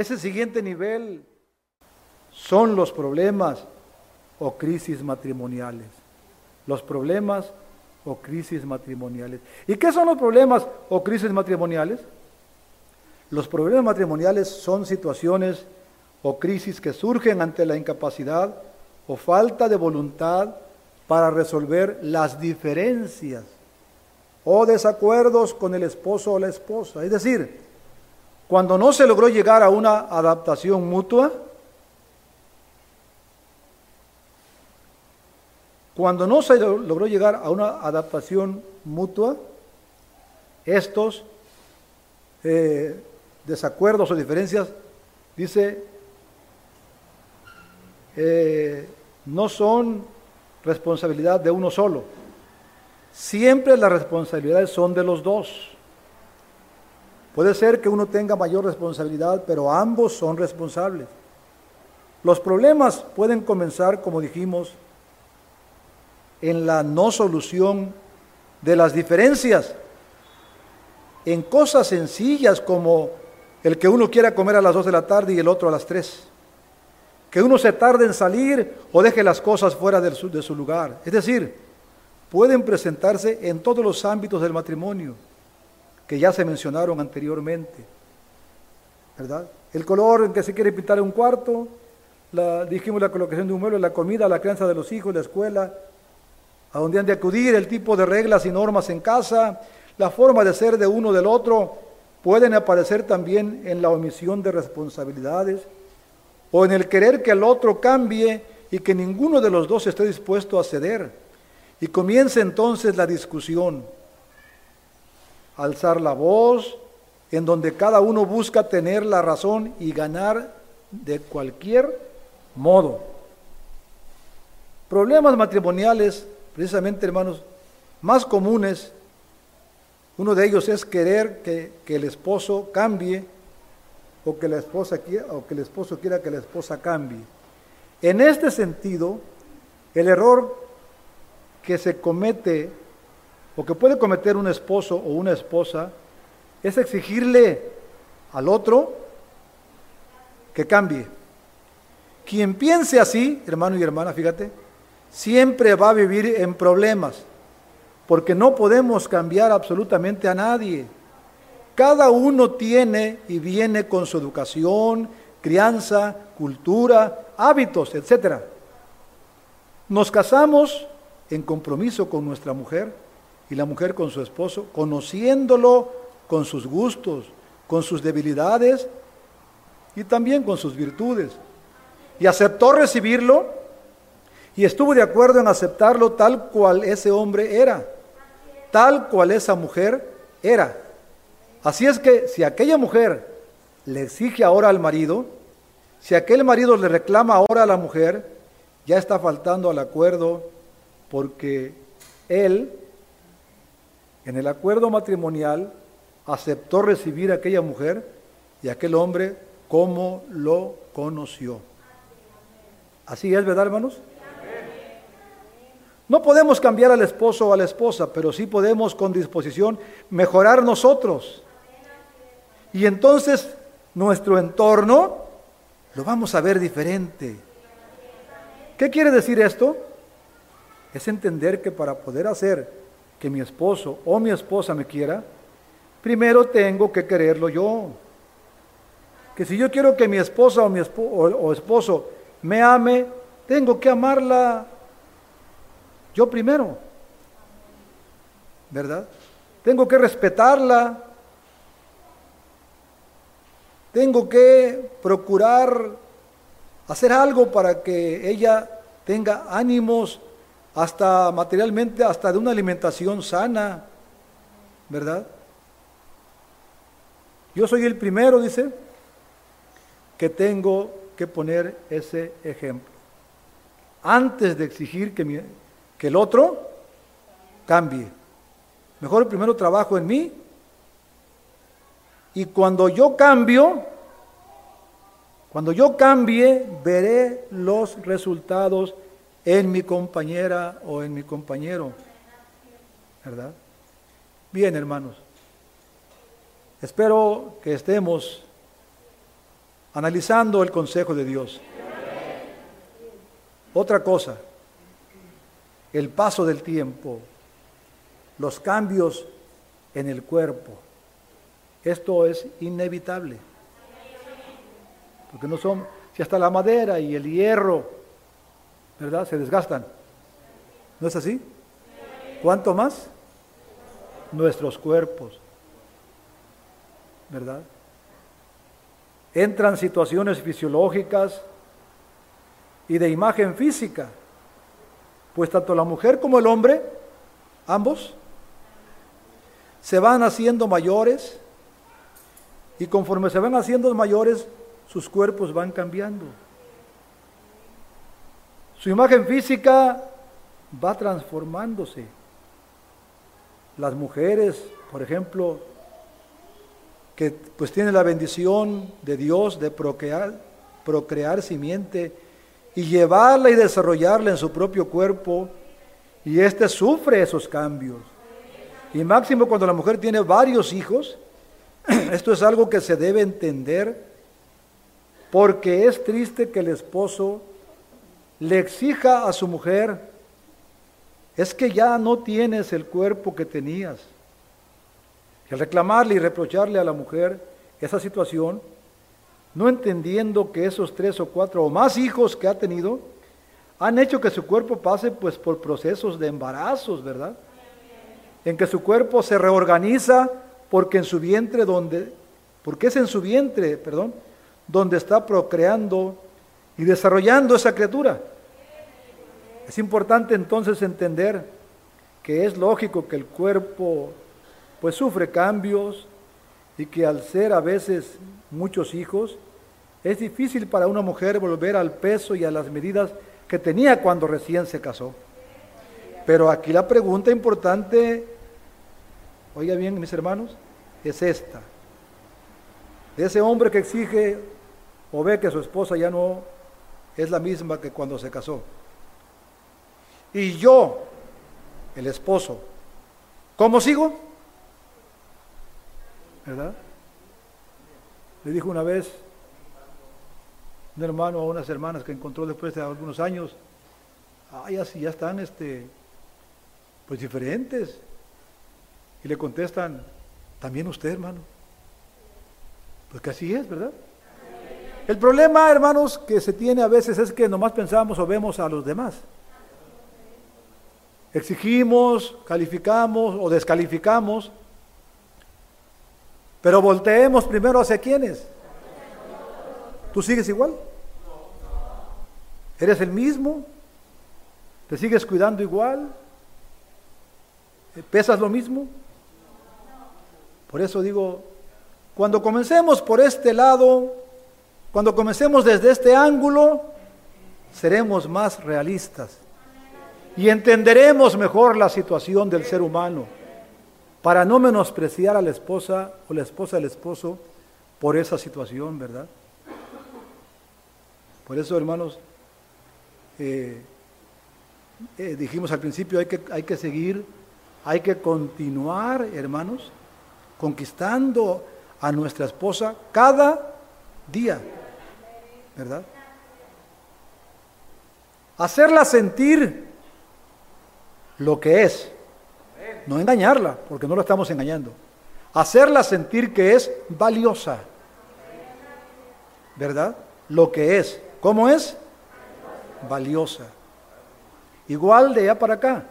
Ese siguiente nivel son los problemas o crisis matrimoniales. Los problemas o crisis matrimoniales. ¿Y qué son los problemas o crisis matrimoniales? Los problemas matrimoniales son situaciones o crisis que surgen ante la incapacidad o falta de voluntad para resolver las diferencias o desacuerdos con el esposo o la esposa. Es decir, cuando no se logró llegar a una adaptación mutua, cuando no se logró llegar a una adaptación mutua, estos eh, desacuerdos o diferencias, dice, eh, no son responsabilidad de uno solo. Siempre las responsabilidades son de los dos. Puede ser que uno tenga mayor responsabilidad, pero ambos son responsables. Los problemas pueden comenzar, como dijimos, en la no solución de las diferencias, en cosas sencillas como el que uno quiera comer a las 2 de la tarde y el otro a las 3, que uno se tarde en salir o deje las cosas fuera de su, de su lugar. Es decir, pueden presentarse en todos los ámbitos del matrimonio que ya se mencionaron anteriormente. ¿Verdad? El color en que se quiere pintar un cuarto, la, dijimos la colocación de un mueble, la comida, la crianza de los hijos, la escuela, a donde han de acudir, el tipo de reglas y normas en casa, la forma de ser de uno del otro, pueden aparecer también en la omisión de responsabilidades o en el querer que el otro cambie y que ninguno de los dos esté dispuesto a ceder. Y comienza entonces la discusión alzar la voz, en donde cada uno busca tener la razón y ganar de cualquier modo. Problemas matrimoniales, precisamente hermanos, más comunes, uno de ellos es querer que, que el esposo cambie o que, la esposa quiera, o que el esposo quiera que la esposa cambie. En este sentido, el error que se comete o que puede cometer un esposo o una esposa es exigirle al otro que cambie. Quien piense así, hermano y hermana, fíjate, siempre va a vivir en problemas, porque no podemos cambiar absolutamente a nadie. Cada uno tiene y viene con su educación, crianza, cultura, hábitos, etc. Nos casamos en compromiso con nuestra mujer y la mujer con su esposo, conociéndolo con sus gustos, con sus debilidades y también con sus virtudes. Y aceptó recibirlo y estuvo de acuerdo en aceptarlo tal cual ese hombre era, tal cual esa mujer era. Así es que si aquella mujer le exige ahora al marido, si aquel marido le reclama ahora a la mujer, ya está faltando al acuerdo porque él en el acuerdo matrimonial aceptó recibir a aquella mujer y a aquel hombre como lo conoció. Así es, ¿verdad, hermanos? No podemos cambiar al esposo o a la esposa, pero sí podemos con disposición mejorar nosotros. Y entonces nuestro entorno lo vamos a ver diferente. ¿Qué quiere decir esto? Es entender que para poder hacer que mi esposo o mi esposa me quiera, primero tengo que quererlo yo. Que si yo quiero que mi esposa o mi esposo me ame, tengo que amarla yo primero. ¿Verdad? Tengo que respetarla. Tengo que procurar hacer algo para que ella tenga ánimos hasta materialmente, hasta de una alimentación sana, ¿verdad? Yo soy el primero, dice, que tengo que poner ese ejemplo. Antes de exigir que, que el otro cambie. Mejor primero trabajo en mí. Y cuando yo cambio, cuando yo cambie, veré los resultados en mi compañera o en mi compañero. ¿Verdad? Bien, hermanos. Espero que estemos analizando el consejo de Dios. Otra cosa, el paso del tiempo, los cambios en el cuerpo. Esto es inevitable. Porque no son, si hasta la madera y el hierro ¿verdad? Se desgastan. ¿No es así? ¿Cuánto más? Nuestros cuerpos, ¿verdad? Entran situaciones fisiológicas y de imagen física, pues tanto la mujer como el hombre, ambos, se van haciendo mayores y conforme se van haciendo mayores, sus cuerpos van cambiando. Su imagen física va transformándose. Las mujeres, por ejemplo, que pues tienen la bendición de Dios de procrear, procrear simiente y llevarla y desarrollarla en su propio cuerpo, y éste sufre esos cambios. Y máximo cuando la mujer tiene varios hijos, [CLEARS THROAT] esto es algo que se debe entender porque es triste que el esposo le exija a su mujer, es que ya no tienes el cuerpo que tenías. Y al reclamarle y reprocharle a la mujer esa situación, no entendiendo que esos tres o cuatro o más hijos que ha tenido han hecho que su cuerpo pase pues por procesos de embarazos, ¿verdad? En que su cuerpo se reorganiza porque en su vientre donde porque es en su vientre, perdón, donde está procreando y desarrollando esa criatura. Es importante entonces entender que es lógico que el cuerpo pues sufre cambios y que al ser a veces muchos hijos, es difícil para una mujer volver al peso y a las medidas que tenía cuando recién se casó. Pero aquí la pregunta importante, oiga bien mis hermanos, es esta. Ese hombre que exige o ve que su esposa ya no es la misma que cuando se casó. Y yo, el esposo, ¿cómo sigo? ¿Verdad? Le dijo una vez un hermano a unas hermanas que encontró después de algunos años, ay, así ya están este, pues diferentes. Y le contestan, también usted, hermano. Pues que así es, ¿verdad? El problema, hermanos, que se tiene a veces es que nomás pensamos o vemos a los demás. Exigimos, calificamos o descalificamos pero volteemos primero hacia quiénes. ¿Tú sigues igual? ¿Eres el mismo? ¿Te sigues cuidando igual? ¿Pesas lo mismo? Por eso digo, cuando comencemos por este lado, cuando comencemos desde este ángulo, seremos más realistas y entenderemos mejor la situación del ser humano para no menospreciar a la esposa o la esposa del esposo por esa situación, ¿verdad? Por eso, hermanos, eh, eh, dijimos al principio, hay que, hay que seguir, hay que continuar, hermanos, conquistando a nuestra esposa cada día, ¿verdad? Hacerla sentir lo que es no engañarla, porque no la estamos engañando. Hacerla sentir que es valiosa. ¿Verdad? Lo que es. ¿Cómo es? Valiosa. Igual de allá para acá.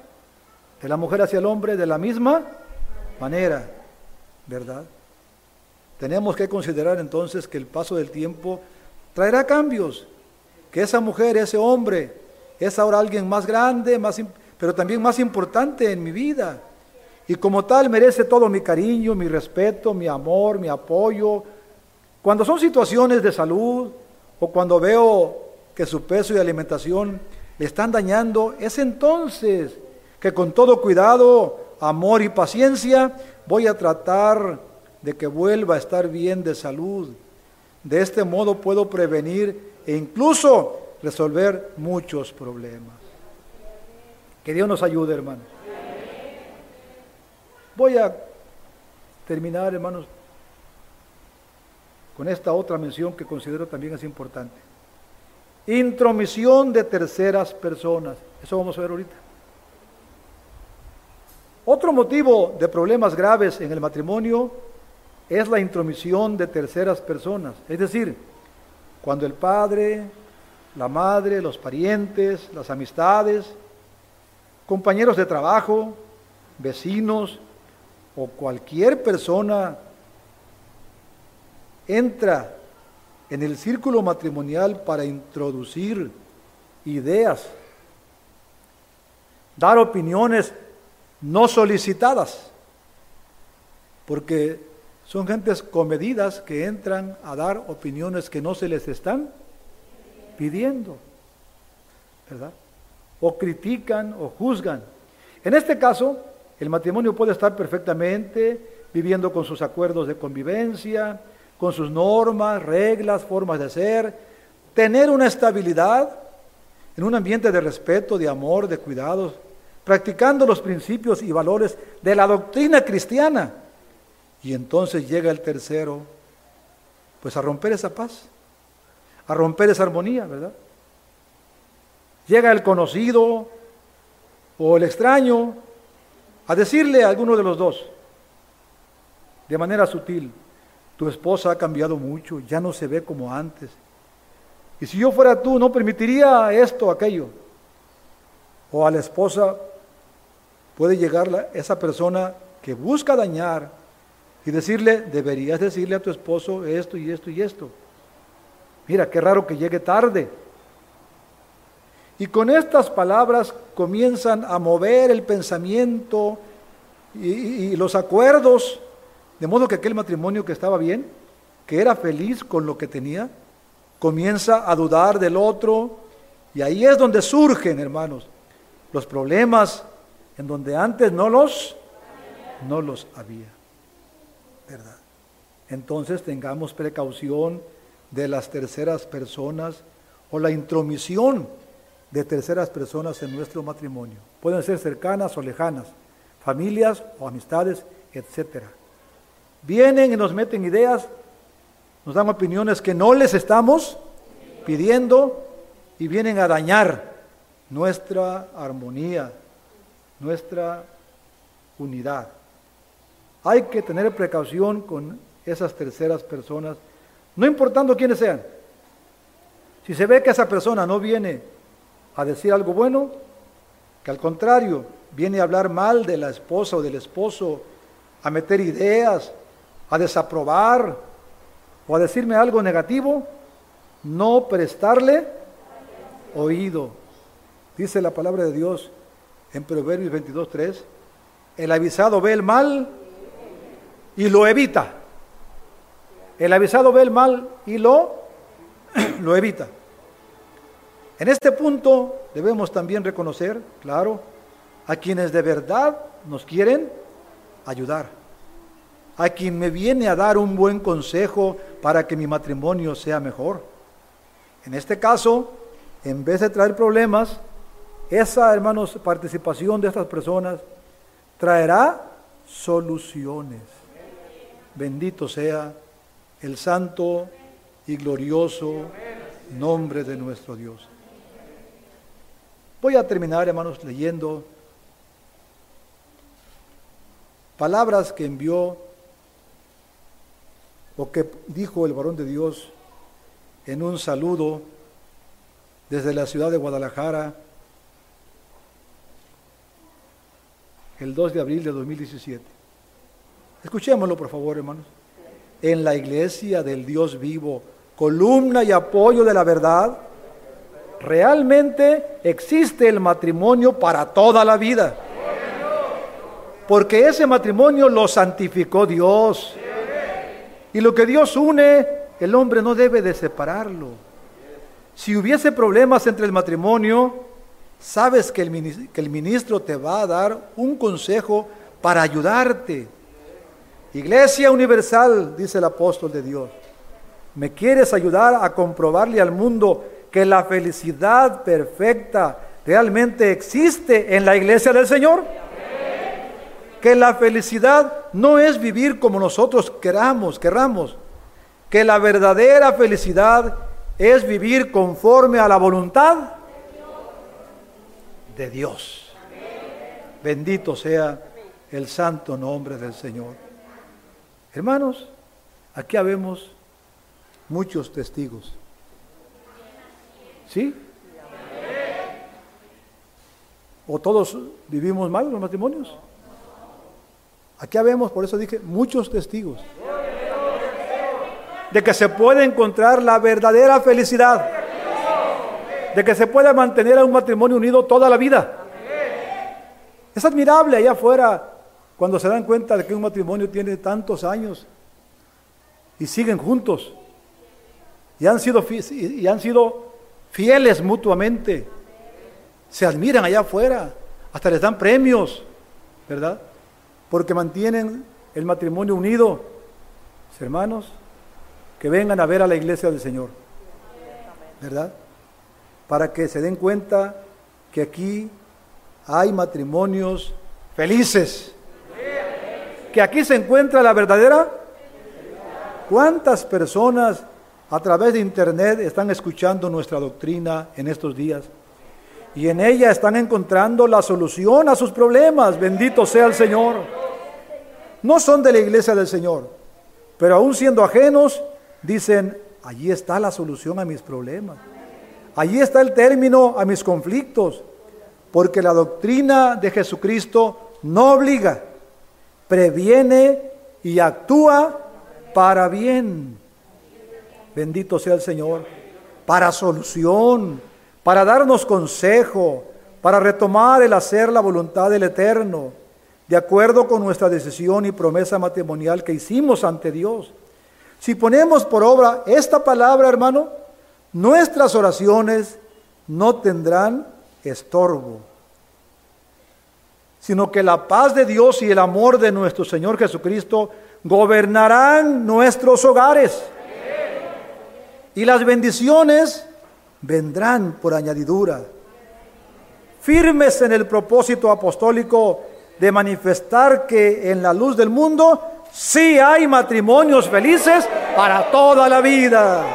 De la mujer hacia el hombre de la misma manera. ¿Verdad? Tenemos que considerar entonces que el paso del tiempo traerá cambios. Que esa mujer, ese hombre, es ahora alguien más grande, más, pero también más importante en mi vida y como tal merece todo mi cariño, mi respeto, mi amor, mi apoyo. Cuando son situaciones de salud o cuando veo que su peso y alimentación le están dañando, es entonces que con todo cuidado, amor y paciencia voy a tratar de que vuelva a estar bien de salud. De este modo puedo prevenir e incluso resolver muchos problemas. Que Dios nos ayude, hermanos. Voy a terminar, hermanos, con esta otra mención que considero también es importante. Intromisión de terceras personas. Eso vamos a ver ahorita. Otro motivo de problemas graves en el matrimonio es la intromisión de terceras personas. Es decir, cuando el padre, la madre, los parientes, las amistades, compañeros de trabajo, vecinos, o cualquier persona entra en el círculo matrimonial para introducir ideas, dar opiniones no solicitadas, porque son gentes comedidas que entran a dar opiniones que no se les están pidiendo. ¿verdad? O critican o juzgan. En este caso, el matrimonio puede estar perfectamente viviendo con sus acuerdos de convivencia, con sus normas, reglas, formas de ser, tener una estabilidad en un ambiente de respeto, de amor, de cuidados, practicando los principios y valores de la doctrina cristiana. Y entonces llega el tercero, pues a romper esa paz, a romper esa armonía, ¿verdad? Llega el conocido o el extraño a decirle a alguno de los dos, de manera sutil, tu esposa ha cambiado mucho, ya no se ve como antes. Y si yo fuera tú, no permitiría esto aquello. O a la esposa puede llegar esa persona que busca dañar y decirle, deberías decirle a tu esposo esto y esto y esto. Mira, qué raro que llegue tarde. Y con estas palabras comienzan a mover el pensamiento y, y, los acuerdos, de modo que aquel matrimonio que estaba bien, que era feliz con lo que tenía, comienza a dudar del otro, y ahí es donde surgen, hermanos, los problemas en donde antes no los, no los había. Entonces tengamos precaución de las terceras personas o la intromisión de terceras personas en nuestro matrimonio. Pueden ser cercanas o lejanas, familias o amistades, etc. Vienen y nos meten ideas nos dan opiniones que no les estamos pidiendo y vienen a dañar nuestra armonía, nuestra unidad. Hay que tener precaución con esas terceras personas, no importando quiénes sean. Si se ve que esa persona no viene a decir algo bueno, que al contrario viene a hablar mal de la esposa o del esposo, a meter ideas, a desaprobar, o a decirme algo negativo, no prestarle oído. Dice la palabra de Dios en Proverbios 22.3, el avisado ve el mal y lo evita. El avisado ve el mal y lo, [CLEARS THROAT] lo evita. En este punto debemos también reconocer, claro, a quienes de verdad nos quieren ayudar a quien me viene a dar un buen consejo para que mi matrimonio sea mejor. En este caso, en vez de traer problemas, esa, hermanos, participación de estas personas traerá soluciones. Bendito sea el santo y glorioso nombre de nuestro Dios. Voy a terminar, hermanos, leyendo palabras que envió o que dijo el varón de Dios en un saludo desde la ciudad de Guadalajara el 2 de abril de 2017. Escuchémoslo, por favor, hermanos. En la iglesia del Dios vivo, columna y apoyo de la verdad, realmente existe el matrimonio para toda la vida. Porque ese matrimonio lo santificó Dios. Y lo que Dios une, el hombre no debe de separarlo. Si hubiese problemas entre el matrimonio, sabes que el, ministro te va a dar un consejo para ayudarte. Iglesia universal, dice el apóstol de Dios, ¿me quieres ayudar a comprobarle al mundo que la felicidad perfecta realmente existe en la iglesia del Señor? que la felicidad no es vivir como nosotros queramos, querramos, que la verdadera felicidad es vivir conforme a la voluntad de Dios. Bendito sea el santo nombre del Señor. Hermanos, aquí habemos muchos testigos. ¿Sí? ¿O todos vivimos mal los matrimonios? Aquí vemos, por eso dije, muchos testigos de que se puede encontrar la verdadera felicidad, de que se puede mantener a un matrimonio unido toda la vida. Es admirable allá afuera cuando se dan cuenta de que un matrimonio tiene tantos años y siguen juntos y han sido, y han sido fieles mutuamente se admiran allá afuera, hasta les dan premios, ¿verdad? Porque mantienen el matrimonio unido. Hermanos, que vengan a ver a la iglesia del Señor, ¿verdad? Para que se den cuenta que aquí hay matrimonios felices, que aquí se encuentra la verdadera. ¿Cuántas personas a través de internet están escuchando nuestra doctrina en estos días? Y en ella están encontrando la solución a sus problemas. Bendito sea el Señor. No son de la iglesia del Señor, pero aún siendo ajenos, dicen, allí está la solución a mis problemas. Allí está el término a mis conflictos. Porque la doctrina de Jesucristo no obliga, previene y actúa para bien. Bendito sea el Señor. Para solución, para darnos consejo, para retomar el hacer la voluntad del Eterno, de acuerdo con nuestra decisión y promesa matrimonial que hicimos ante Dios. Si ponemos por obra esta palabra, hermano, nuestras oraciones no tendrán estorbo, sino que la paz de Dios y el amor de nuestro Señor Jesucristo gobernarán nuestros hogares. Y las bendiciones vendrán por añadidura. Firmes en el propósito apostólico de manifestar que en la luz del mundo sí hay matrimonios felices para toda la vida,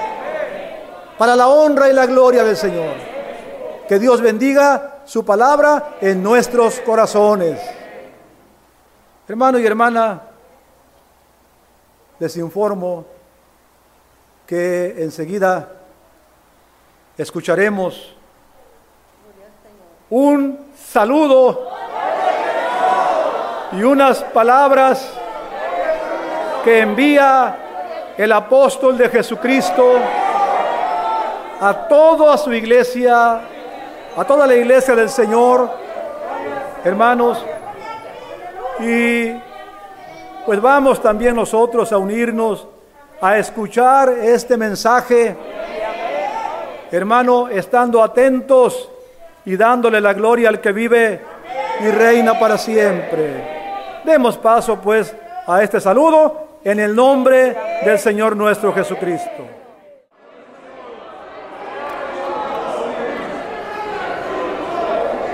para la honra y la gloria del Señor. Que Dios bendiga su palabra en nuestros corazones. Hermano y hermana, les informo que enseguida escucharemos un saludo y unas palabras que envía el apóstol de Jesucristo a toda su iglesia, a toda la iglesia del Señor, hermanos, y pues vamos también nosotros a unirnos a escuchar este mensaje, hermano, estando atentos y dándole la gloria al que vive y reina para siempre. Demos paso pues a este saludo en el nombre del Señor nuestro Jesucristo.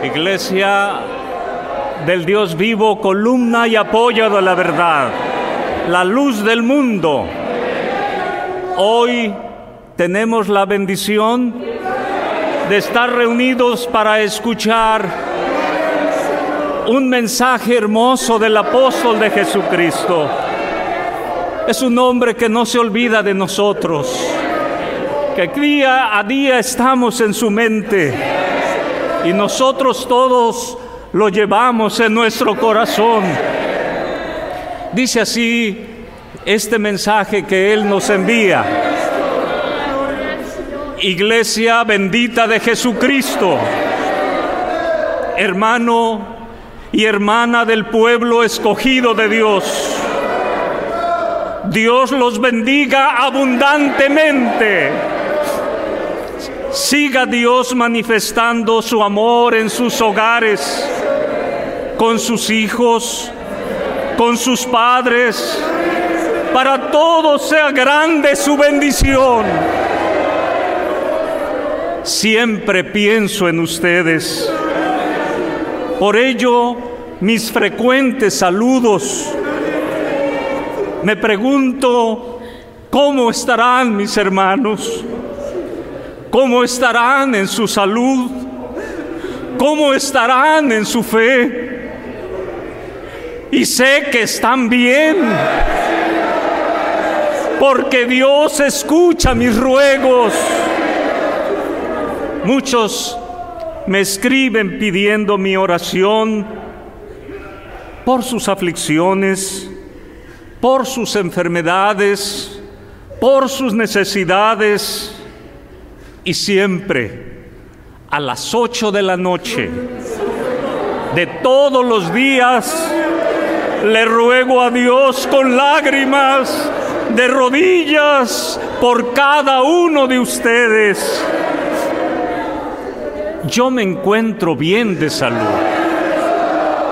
Iglesia del Dios vivo, columna y apoyo de la verdad, la luz del mundo. Hoy tenemos la bendición de estar reunidos para escuchar un mensaje hermoso del apóstol de Jesucristo. Es un hombre que no se olvida de nosotros, que día a día estamos en su mente y nosotros todos lo llevamos en nuestro corazón. Dice así este mensaje que Él nos envía. Iglesia bendita de Jesucristo, hermano y hermana del pueblo escogido de Dios. Dios los bendiga abundantemente. Siga Dios manifestando su amor en sus hogares, con sus hijos, con sus padres. Para todos sea grande su bendición. Siempre pienso en ustedes. Por ello, mis frecuentes saludos. Me pregunto, ¿cómo estarán mis hermanos? ¿Cómo estarán en su salud? ¿Cómo estarán en su fe? Y sé que están bien, porque Dios escucha mis ruegos. Muchos me escriben pidiendo mi oración por sus aflicciones, por sus enfermedades, por sus necesidades y siempre a las ocho de la noche de todos los días le ruego a Dios con lágrimas de rodillas por cada uno de ustedes. yo me encuentro bien de salud,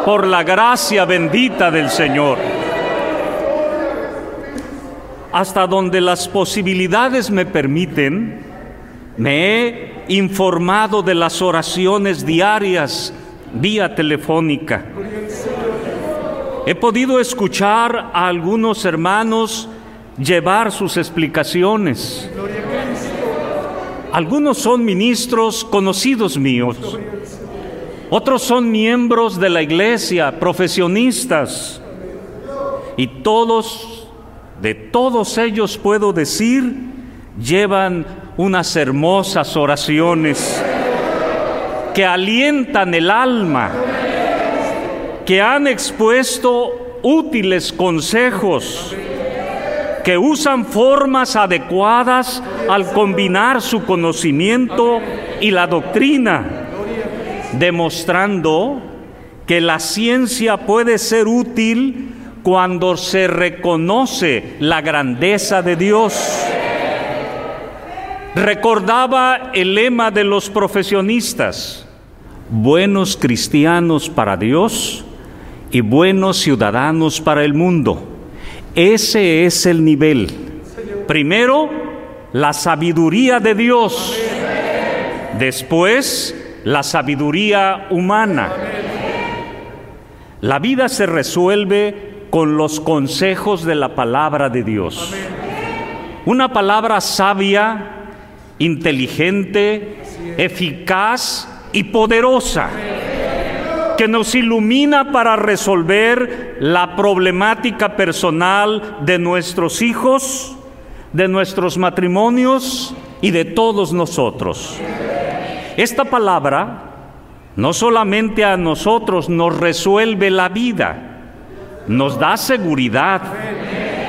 por la gracia bendita del Señor. Hasta donde las posibilidades me permiten, me he informado de las oraciones diarias vía telefónica. He podido escuchar a algunos hermanos llevar sus explicaciones. Algunos son ministros conocidos míos, otros son miembros de la iglesia, profesionistas, y todos, de todos ellos puedo decir, llevan unas hermosas oraciones que alientan el alma, que han expuesto útiles consejos, que usan formas adecuadas al combinar su conocimiento y la doctrina, demostrando que la ciencia puede ser útil cuando se reconoce la grandeza de Dios. Recordaba el lema de los profesionistas, buenos cristianos para Dios y buenos ciudadanos para el mundo. Ese es el nivel. Primero, la sabiduría de Dios. Después, la sabiduría humana. La vida se resuelve con los consejos de la palabra de Dios. Una palabra sabia, inteligente, eficaz y poderosa que nos ilumina para resolver la problemática personal de nuestros hijos, de nuestros matrimonios y de todos nosotros. Esta palabra no solamente a nosotros nos resuelve la vida, nos da seguridad,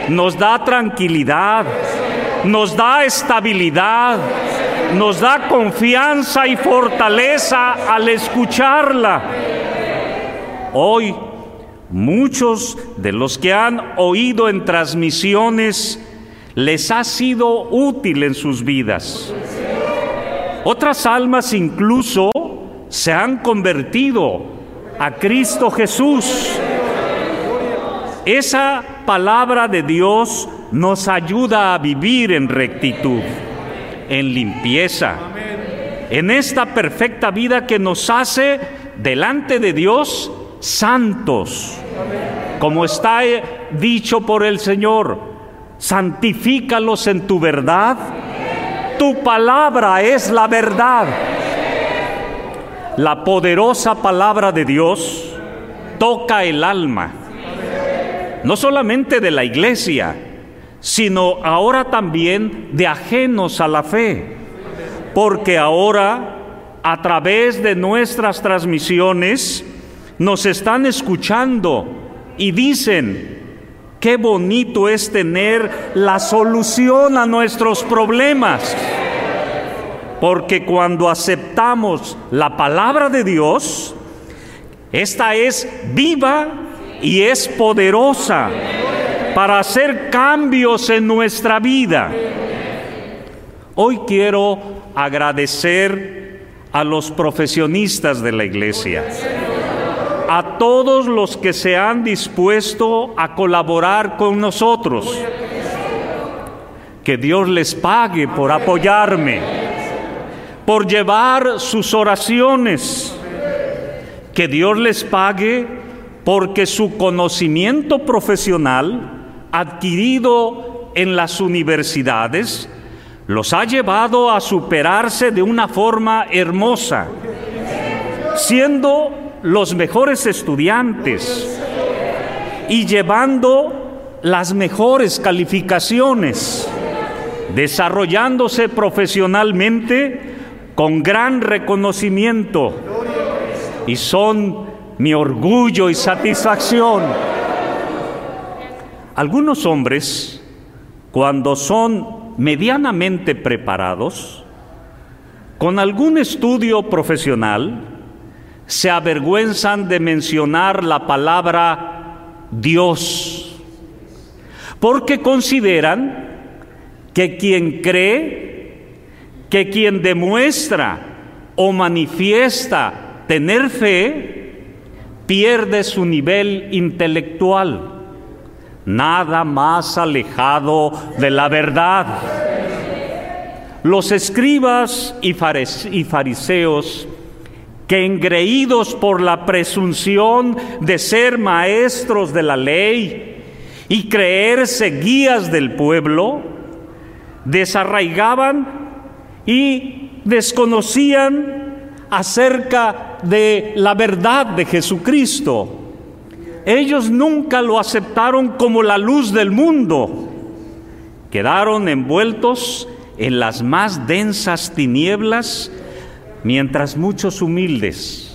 nos da tranquilidad, nos da estabilidad, nos da confianza y fortaleza al escucharla. Hoy muchos de los que han oído en transmisiones les ha sido útil en sus vidas. Otras almas incluso se han convertido a Cristo Jesús. Esa palabra de Dios nos ayuda a vivir en rectitud, en limpieza, en esta perfecta vida que nos hace delante de Dios santos, como está eh, dicho por el Señor, santifícalos en tu verdad, tu palabra es la verdad. La poderosa palabra de Dios toca el alma, no solamente de la iglesia, sino ahora también de ajenos a la fe, porque ahora a través de nuestras transmisiones, nos están escuchando y dicen, qué bonito es tener la solución a nuestros problemas. Porque cuando aceptamos la palabra de Dios, esta es viva y es poderosa para hacer cambios en nuestra vida. Hoy quiero agradecer a los profesionistas de la iglesia a todos los que se han dispuesto a colaborar con nosotros. Que Dios les pague por apoyarme, por llevar sus oraciones. Que Dios les pague porque su conocimiento profesional adquirido en las universidades los ha llevado a superarse de una forma hermosa, siendo los mejores estudiantes y llevando las mejores calificaciones, desarrollándose profesionalmente con gran reconocimiento. Y son mi orgullo y satisfacción. Algunos hombres, cuando son medianamente preparados, con algún estudio profesional, se avergüenzan de mencionar la palabra Dios, porque consideran que quien cree, que quien demuestra o manifiesta tener fe, pierde su nivel intelectual. Nada más alejado de la verdad. Los escribas y fariseos que engreídos por la presunción de ser maestros de la ley y creerse guías del pueblo, desarraigaban y desconocían acerca de la verdad de Jesucristo. Ellos nunca lo aceptaron como la luz del mundo. Quedaron envueltos en las más densas tinieblas mientras muchos humildes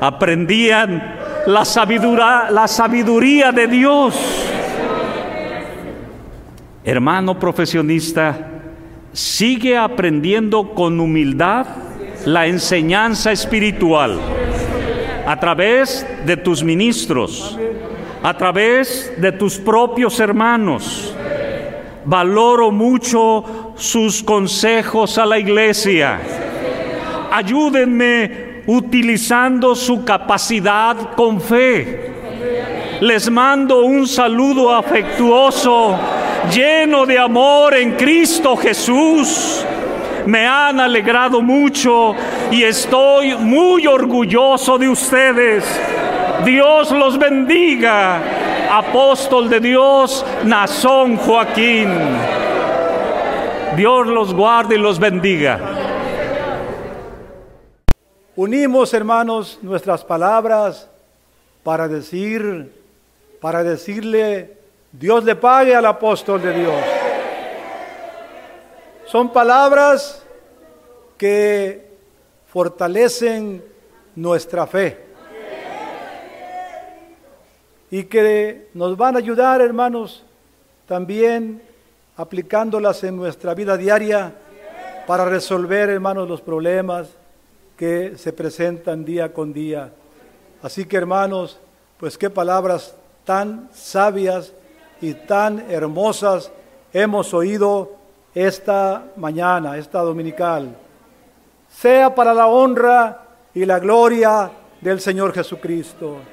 aprendían la sabiduría, la sabiduría de Dios. Hermano profesionista, sigue aprendiendo con humildad la enseñanza espiritual a través de tus ministros, a través de tus propios hermanos. Valoro mucho sus consejos a la iglesia ayúdenme utilizando su capacidad con fe. Les mando un saludo afectuoso, lleno de amor en Cristo Jesús. Me han alegrado mucho y estoy muy orgulloso de ustedes. Dios los bendiga. Apóstol de Dios, Nazón Joaquín. Dios los guarde y los bendiga. Unimos, hermanos, nuestras palabras para decir, para decirle, Dios le pague al apóstol de Dios. Son palabras que fortalecen nuestra fe y que nos van a ayudar, hermanos, también aplicándolas en nuestra vida diaria para resolver, hermanos, los problemas que se presentan día con día. Así que hermanos, pues qué palabras tan sabias y tan hermosas hemos oído esta mañana, esta dominical. Sea para la honra y la gloria del Señor Jesucristo.